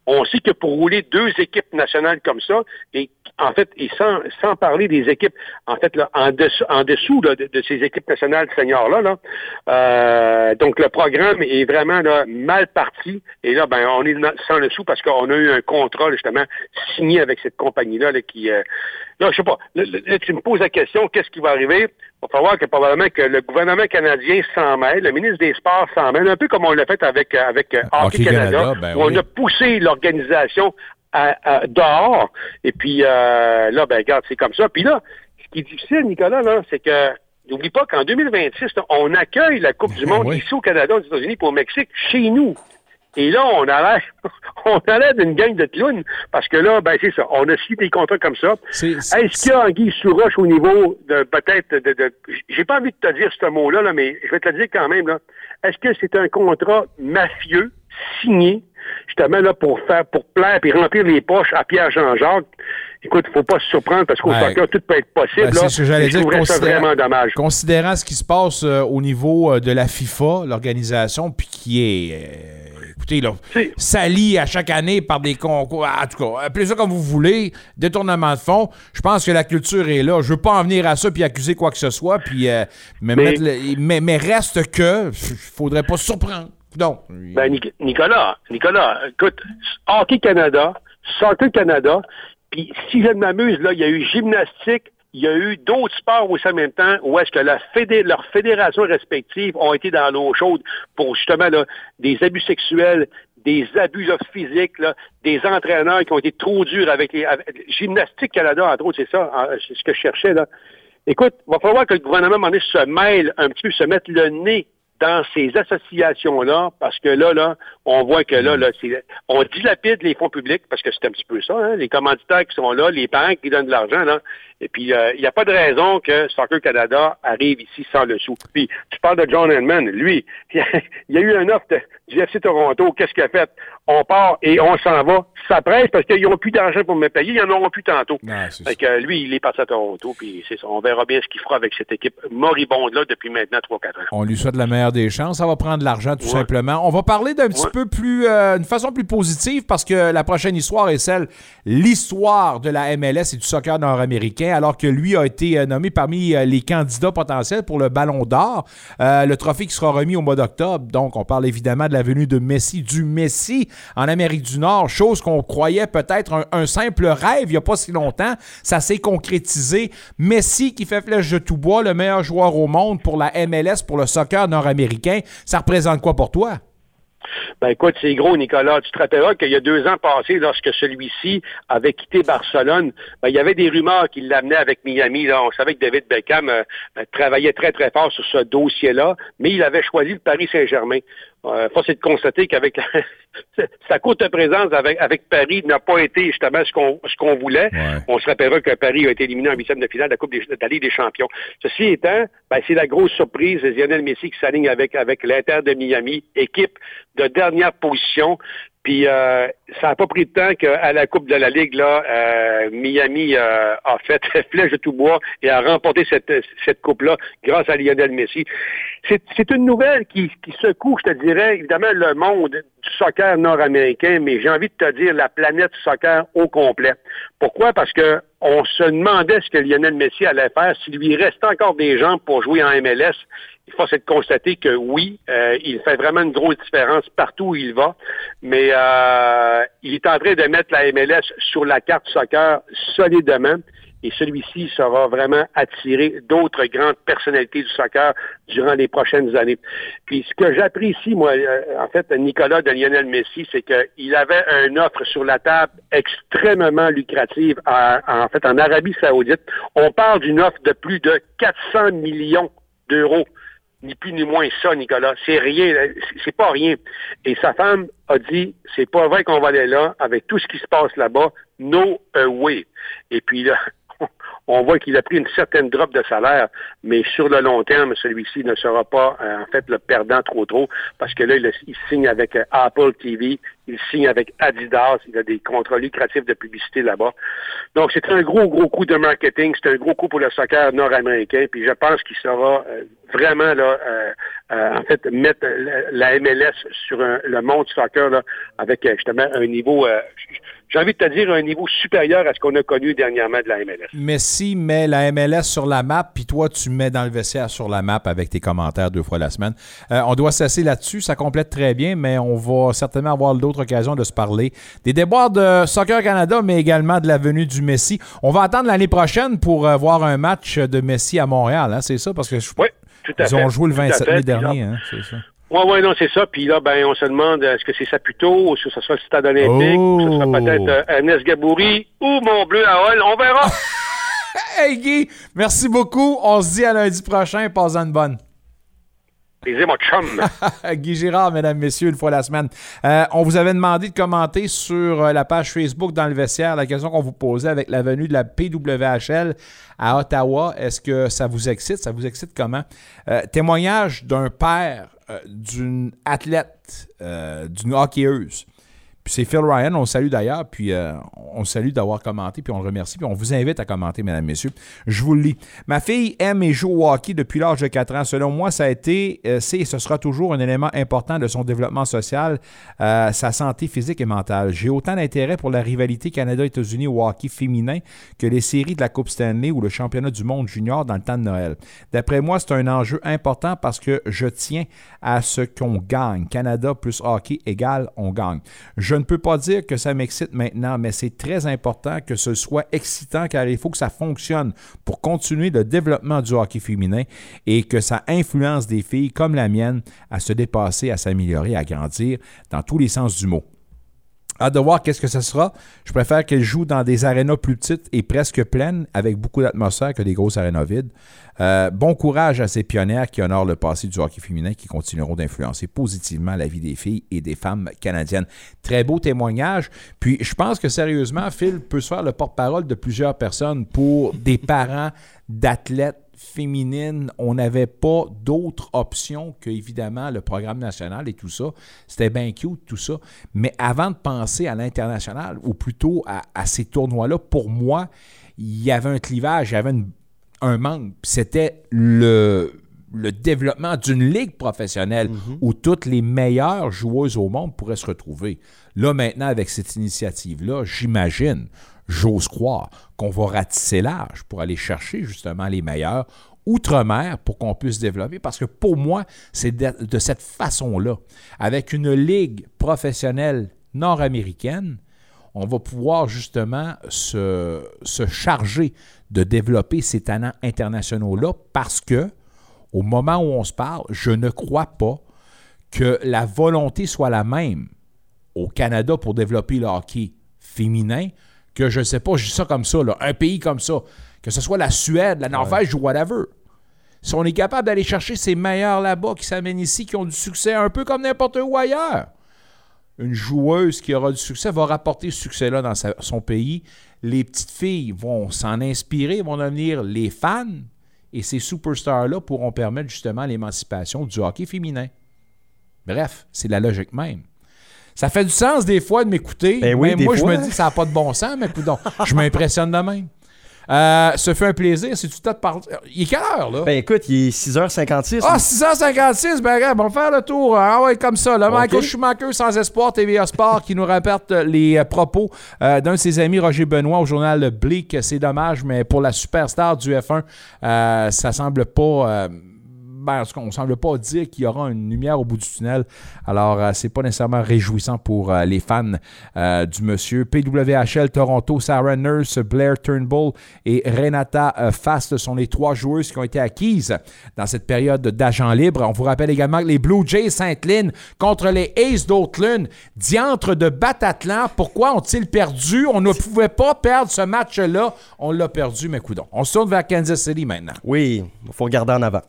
On sait que pour rouler deux équipes nationales comme ça, et en fait, et sans, sans parler des équipes, en fait, là, en dessous, en dessous de, ces équipes nationales seniors-là, là, euh, donc le programme est vraiment là, mal parti. Et là, ben, on est sans le sou parce qu'on a eu un contrat justement signé avec cette compagnie-là là, qui, euh, là, je sais pas, là, tu me poses la question, qu'est-ce qui va arriver? Il va falloir que probablement que le gouvernement canadien s'en mêle, le ministre des Sports s'en mêle, un peu comme on l'a fait avec, avec euh, Hockey, Canada, ben où on a poussé l'organisation à, dehors. Et puis euh, là, ben regarde, c'est comme ça. Puis là, ce qui est difficile, Nicolas, là, c'est que n'oublie pas qu'en 2026, on accueille la Coupe du ben Monde ici au Canada, aux États-Unis, pour au Mexique, chez nous. Et là, on a l'air, on a l'air d'une gang de clowns, parce que là, ben c'est ça, on a signé des contrats comme ça. Est-ce qu'il y a Anguille sous roche au niveau de peut-être de, de, j'ai pas envie de te dire ce mot-là, là, mais je vais te le dire quand même là. Est-ce que c'est un contrat mafieux signé justement là pour faire pour plaire puis remplir les poches à Pierre Jean-Jacques. Écoute, il faut pas se surprendre parce qu'au soccer, tout peut être possible. Ben, c'est ce que j'allais dire. ça vraiment dommage. Considérant ce qui se passe euh, au niveau euh, de la FIFA, l'organisation, puis qui est. Euh, écoutez, là, sali à chaque année par des concours. En tout cas, appelez ça comme vous voulez, détournement de fonds. Je pense que la culture est là. Je veux pas en venir à ça puis accuser quoi que ce soit, puis mais, mais, mais, reste que, il faudrait pas se surprendre. Donc. Ben, Nicolas, Nicolas, écoute, Hockey Canada, Soccer Canada, puis si je ne m'amuse, là, il y a eu gymnastique, il y a eu d'autres sports aussi en même temps où est-ce que leurs fédérations respectives ont été dans l'eau chaude pour justement là, des abus sexuels, des abus physiques, des entraîneurs qui ont été trop durs avec les Gymnastique Canada, entre autres, c'est ça, c'est ce que je cherchais là. Écoute, il va falloir que le gouvernement se mêle un petit peu, se mette le nez dans ces associations-là, parce que là, là, on voit que là, là on dilapide les fonds publics, parce que c'est un petit peu ça, hein, les commanditaires qui sont là, les banques qui donnent de l'argent, là, et puis euh, il n'y a pas de raison que Soccer Canada arrive ici sans le sou. Puis tu parles de John Edmond, lui, il y a eu un offre du FC Toronto, qu'est-ce qu'il a fait? On part et on s'en va. Ça presse parce qu'ils n'ont plus d'argent pour me payer, ils en auront plus tantôt. fait que lui, il est parti à Toronto, puis ça. On verra bien ce qu'il fera avec cette équipe moribonde-là depuis maintenant 3-4 ans. On lui souhaite la meilleure des chances. Ça va prendre de l'argent, tout simplement. On va parler d'un petit peu plus, euh, une façon plus positive, parce que la prochaine histoire est celle, l'histoire de la MLS et du soccer nord-américain, alors que lui a été euh, nommé parmi euh, les candidats potentiels pour le Ballon d'Or, le trophée qui sera remis au mois d'octobre. Donc, on parle évidemment de la venue de Messi, du Messi en Amérique du Nord, chose qu'on croyait peut-être un, simple rêve il n'y a pas si longtemps. Ça s'est concrétisé. Messi qui fait flèche de tout bois, le meilleur joueur au monde pour la MLS, pour le soccer nord-américain. Ça représente quoi pour toi? Ben écoute, c'est gros, Nicolas. Tu te rappelleras qu'il y a deux ans passés, lorsque celui-ci avait quitté Barcelone, ben, il y avait des rumeurs qu'il l'amenait avec Miami. Là. On savait que David Beckham euh, travaillait très, très fort sur ce dossier-là, mais il avait choisi le Paris Saint-Germain. Euh, force est de constater qu'avec sa courte présence avec, avec Paris n'a pas été justement ce qu'on ce qu'on voulait. On se rappellera que Paris a été éliminé en huitième de finale de la Coupe des, de la Ligue des Champions. Ceci étant, ben, c'est la grosse surprise de Lionel Messi qui s'aligne avec, avec l'Inter de Miami, équipe de dernière position. Puis euh, ça n'a pas pris de temps qu'à la Coupe de la Ligue, là, euh, Miami euh, a fait flèche de tout bois et a remporté cette, cette coupe-là grâce à Lionel Messi. C'est une nouvelle qui, qui secoue, je te dirais, évidemment, le monde du soccer nord-américain, mais j'ai envie de te dire la planète soccer au complet. Pourquoi? Parce que on se demandait ce que Lionel Messi allait faire, s'il lui restait encore des gens pour jouer en MLS il faut de constater que oui, euh, il fait vraiment une grosse différence partout où il va, mais euh, il est en train de mettre la MLS sur la carte soccer solidement et celui-ci sera vraiment attirer d'autres grandes personnalités du soccer durant les prochaines années. Puis ce que j'apprécie, moi, euh, en fait, Nicolas de Lionel Messi, c'est qu'il avait une offre sur la table extrêmement lucrative en fait en Arabie Saoudite. On parle d'une offre de plus de 400 millions d'euros ni plus ni moins ça, Nicolas. C'est rien, c'est pas rien. Et sa femme a dit, c'est pas vrai qu'on va aller là, avec tout ce qui se passe là-bas, no way. Et puis là, on voit qu'il a pris une certaine drop de salaire, mais sur le long terme, celui-ci ne sera pas euh, en fait le perdant trop trop, parce que là, il, signe avec euh, Apple TV, il signe avec Adidas, il a des contrats lucratifs de publicité là-bas. Donc, c'est un gros, gros coup de marketing, c'est un gros coup pour le soccer nord-américain, puis je pense qu'il sera euh, vraiment là, en fait, mettre la MLS sur le monde du soccer là, avec justement un niveau j'ai envie de te dire, un niveau supérieur à ce qu'on a connu dernièrement de la MLS. Messi met la MLS sur la map, puis toi, tu mets dans le vestiaire sur la map avec tes commentaires deux fois la semaine. Euh, on doit cesser là-dessus, ça complète très bien, mais on va certainement avoir d'autres occasions de se parler des déboires de Soccer Canada, mais également de la venue du Messi. On va attendre l'année prochaine pour euh, voir un match de Messi à Montréal, hein, c'est ça? Parce que oui, tout à ils ont joué le 27 mai dernier, hein, c'est ça. Oui, oui, non, c'est ça. Puis là, ben, on se demande est-ce que c'est Saputo, ou est-ce que ce sera le Stade olympique, ou ce sera oh. peut-être euh, Ernest Gabouri, ou mon bleu à Hall. On verra. hey Guy, merci beaucoup. On se dit à lundi prochain. Passe une bonne. Mon. Guy Girard, mesdames, messieurs, une fois la semaine. Euh, on vous avait demandé de commenter sur euh, la page Facebook dans le vestiaire la question qu'on vous posait avec la venue de la PWHL à Ottawa. Est-ce que ça vous excite? Ça vous excite comment? témoignage d'un père euh, d'une athlète, euh, d'une hockeyeuse, Puis c'est Phil Ryan, on salue d'ailleurs, puis euh, on salue d'avoir commenté, puis on le remercie, puis on vous invite à commenter, mesdames, messieurs. Je vous le lis. Ma fille aime et joue au hockey depuis l'âge de 4 ans. Selon moi, ça a été, euh, c'est et ce sera toujours un élément important de son développement social, euh, sa santé physique et mentale. J'ai autant d'intérêt pour la rivalité Canada-États-Unis au hockey féminin que les séries de la Coupe Stanley ou le championnat du monde junior dans le temps de Noël. D'après moi, c'est un enjeu important parce que je tiens à ce qu'on gagne. Canada plus hockey égale on gagne. Ne peux pas dire que ça m'excite maintenant, mais c'est très important que ce soit excitant car il faut que ça fonctionne pour continuer le développement du hockey féminin et que ça influence des filles comme la mienne à se dépasser, à s'améliorer, à grandir dans tous les sens du mot. Hâte de voir qu'est-ce que ce sera. Je préfère qu'elle joue dans des arénas plus petites et presque pleines, avec beaucoup d'atmosphère, que des grosses arénas vides. Euh, bon courage à ces pionnières qui honorent le passé du hockey féminin, qui continueront d'influencer positivement la vie des filles et des femmes canadiennes. Très beau témoignage. Puis je pense que sérieusement, Phil peut se faire le porte-parole de plusieurs personnes pour des parents d'athlètes féminine, on n'avait pas d'autres options que, évidemment, le programme national et tout ça. C'était bien cute, tout ça. Mais avant de penser à l'international, ou plutôt à, ces tournois-là, pour moi, il y avait un clivage, il y avait un manque. C'était le, le développement d'une ligue professionnelle mm-hmm. où toutes les meilleures joueuses au monde pourraient se retrouver. Là, maintenant, avec cette initiative-là, j'imagine, j'ose croire qu'on va ratisser l'âge pour aller chercher justement les meilleurs outre-mer pour qu'on puisse développer. Parce que pour moi, c'est de, cette façon-là, avec une ligue professionnelle nord-américaine, on va pouvoir justement se, se, charger de développer ces talents internationaux-là parce que, au moment où on se parle, je ne crois pas que la volonté soit la même au Canada pour développer le hockey féminin que je ne sais pas, je dis ça comme ça, un pays comme ça, que ce soit la Suède, la Norvège ou whatever. Si on est capable d'aller chercher ces meilleurs là-bas qui s'amènent ici, qui ont du succès un peu comme n'importe où ailleurs, une joueuse qui aura du succès va rapporter ce succès-là dans son pays. Les petites filles vont s'en inspirer, vont devenir les fans, et ces superstars-là pourront permettre justement l'émancipation du hockey féminin. Bref, c'est la logique même. Ça fait du sens des fois de m'écouter. Ben mais moi, je me dis que ça n'a pas de bon sens, mais écoute, je m'impressionne de même. Euh, ce fait un plaisir. C'est tout à part... Il est quelle heure, là? Ben écoute, il est 6h56. Ah, 6h56, ben regarde, on va faire le tour. Ah ouais, comme ça. Là, Michael Schumacher, sans espoir, TVA Sport, qui nous rapporte les euh, propos euh, d'un de ses amis, Roger Benoît, au journal Bleak. C'est dommage, mais pour la superstar du F1, ça semble pas ben, on ne semble pas dire qu'il y aura une lumière au bout du tunnel. Alors, euh, c'est pas nécessairement réjouissant pour euh, les fans euh, du monsieur. PWHL Toronto, Sarah Nurse, Blair Turnbull et Renata Fast sont les trois joueuses qui ont été acquises dans cette période d'agent libre. On vous rappelle également que les Blue Jays Sainte-Lynn contre les Aces d'Oakland, diantre de Batatlan. Pourquoi ont-ils perdu? On ne pouvait pas perdre ce match-là. On l'a perdu, mais coudons. On se tourne vers Kansas City maintenant. Oui, il faut regarder en avant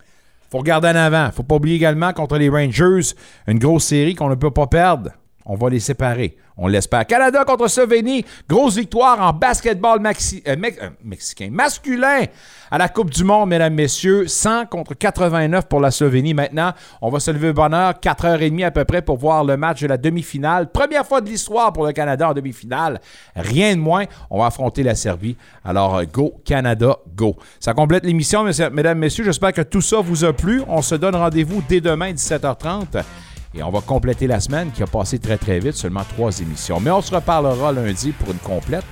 faut regarder en avant. faut pas oublier également contre les Rangers, une grosse série qu'on ne peut pas perdre. On va les séparer. On l'espère. Canada contre Slovénie. Grosse victoire en basketball maxi, euh, euh, mexicain. Masculin à la Coupe du Monde, mesdames, messieurs. 100 contre 89 pour la Slovénie. Maintenant, on va se lever bonheur. 4h30 à peu près pour voir le match de la demi-finale. Première fois de l'histoire pour le Canada en demi-finale. Rien de moins. On va affronter la Serbie. Alors, go Canada, go. Ça complète l'émission, mesdames, messieurs. J'espère que tout ça vous a plu. On se donne rendez-vous dès demain, 17h30. Et on va compléter la semaine qui a passé très très vite, seulement trois émissions. Mais on se reparlera lundi pour une complète.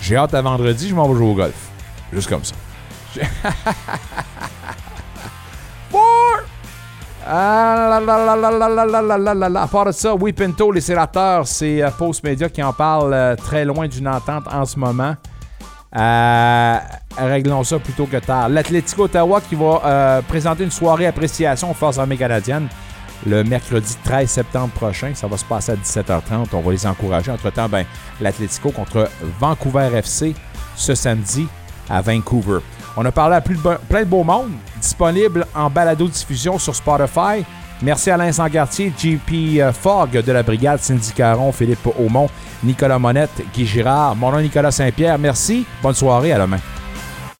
J'ai hâte à vendredi, je m'en vais jouer au golf. Juste comme ça. Ah, à part de ça, oui, Pinto, les sénateurs, c'est euh, Post Media qui en parle euh, très loin d'une entente en ce moment. Euh, réglons ça plutôt que tard. L'Atlético Ottawa qui va présenter une soirée appréciation aux Forces armées canadiennes le mercredi 13 septembre prochain. Ça va se passer à 17h30. On va les encourager. Entre-temps, ben, l'Atletico contre Vancouver FC ce samedi à Vancouver. On a parlé à plein de beaux monde, disponible en balado-diffusion sur Spotify. Merci Alain Sangartier, JP euh, Fogg de la Brigade, Cindy Caron, Philippe Aumont, Nicolas Monette, Guy Girard, mon nom Nicolas Saint-Pierre. Merci. Bonne soirée. À demain.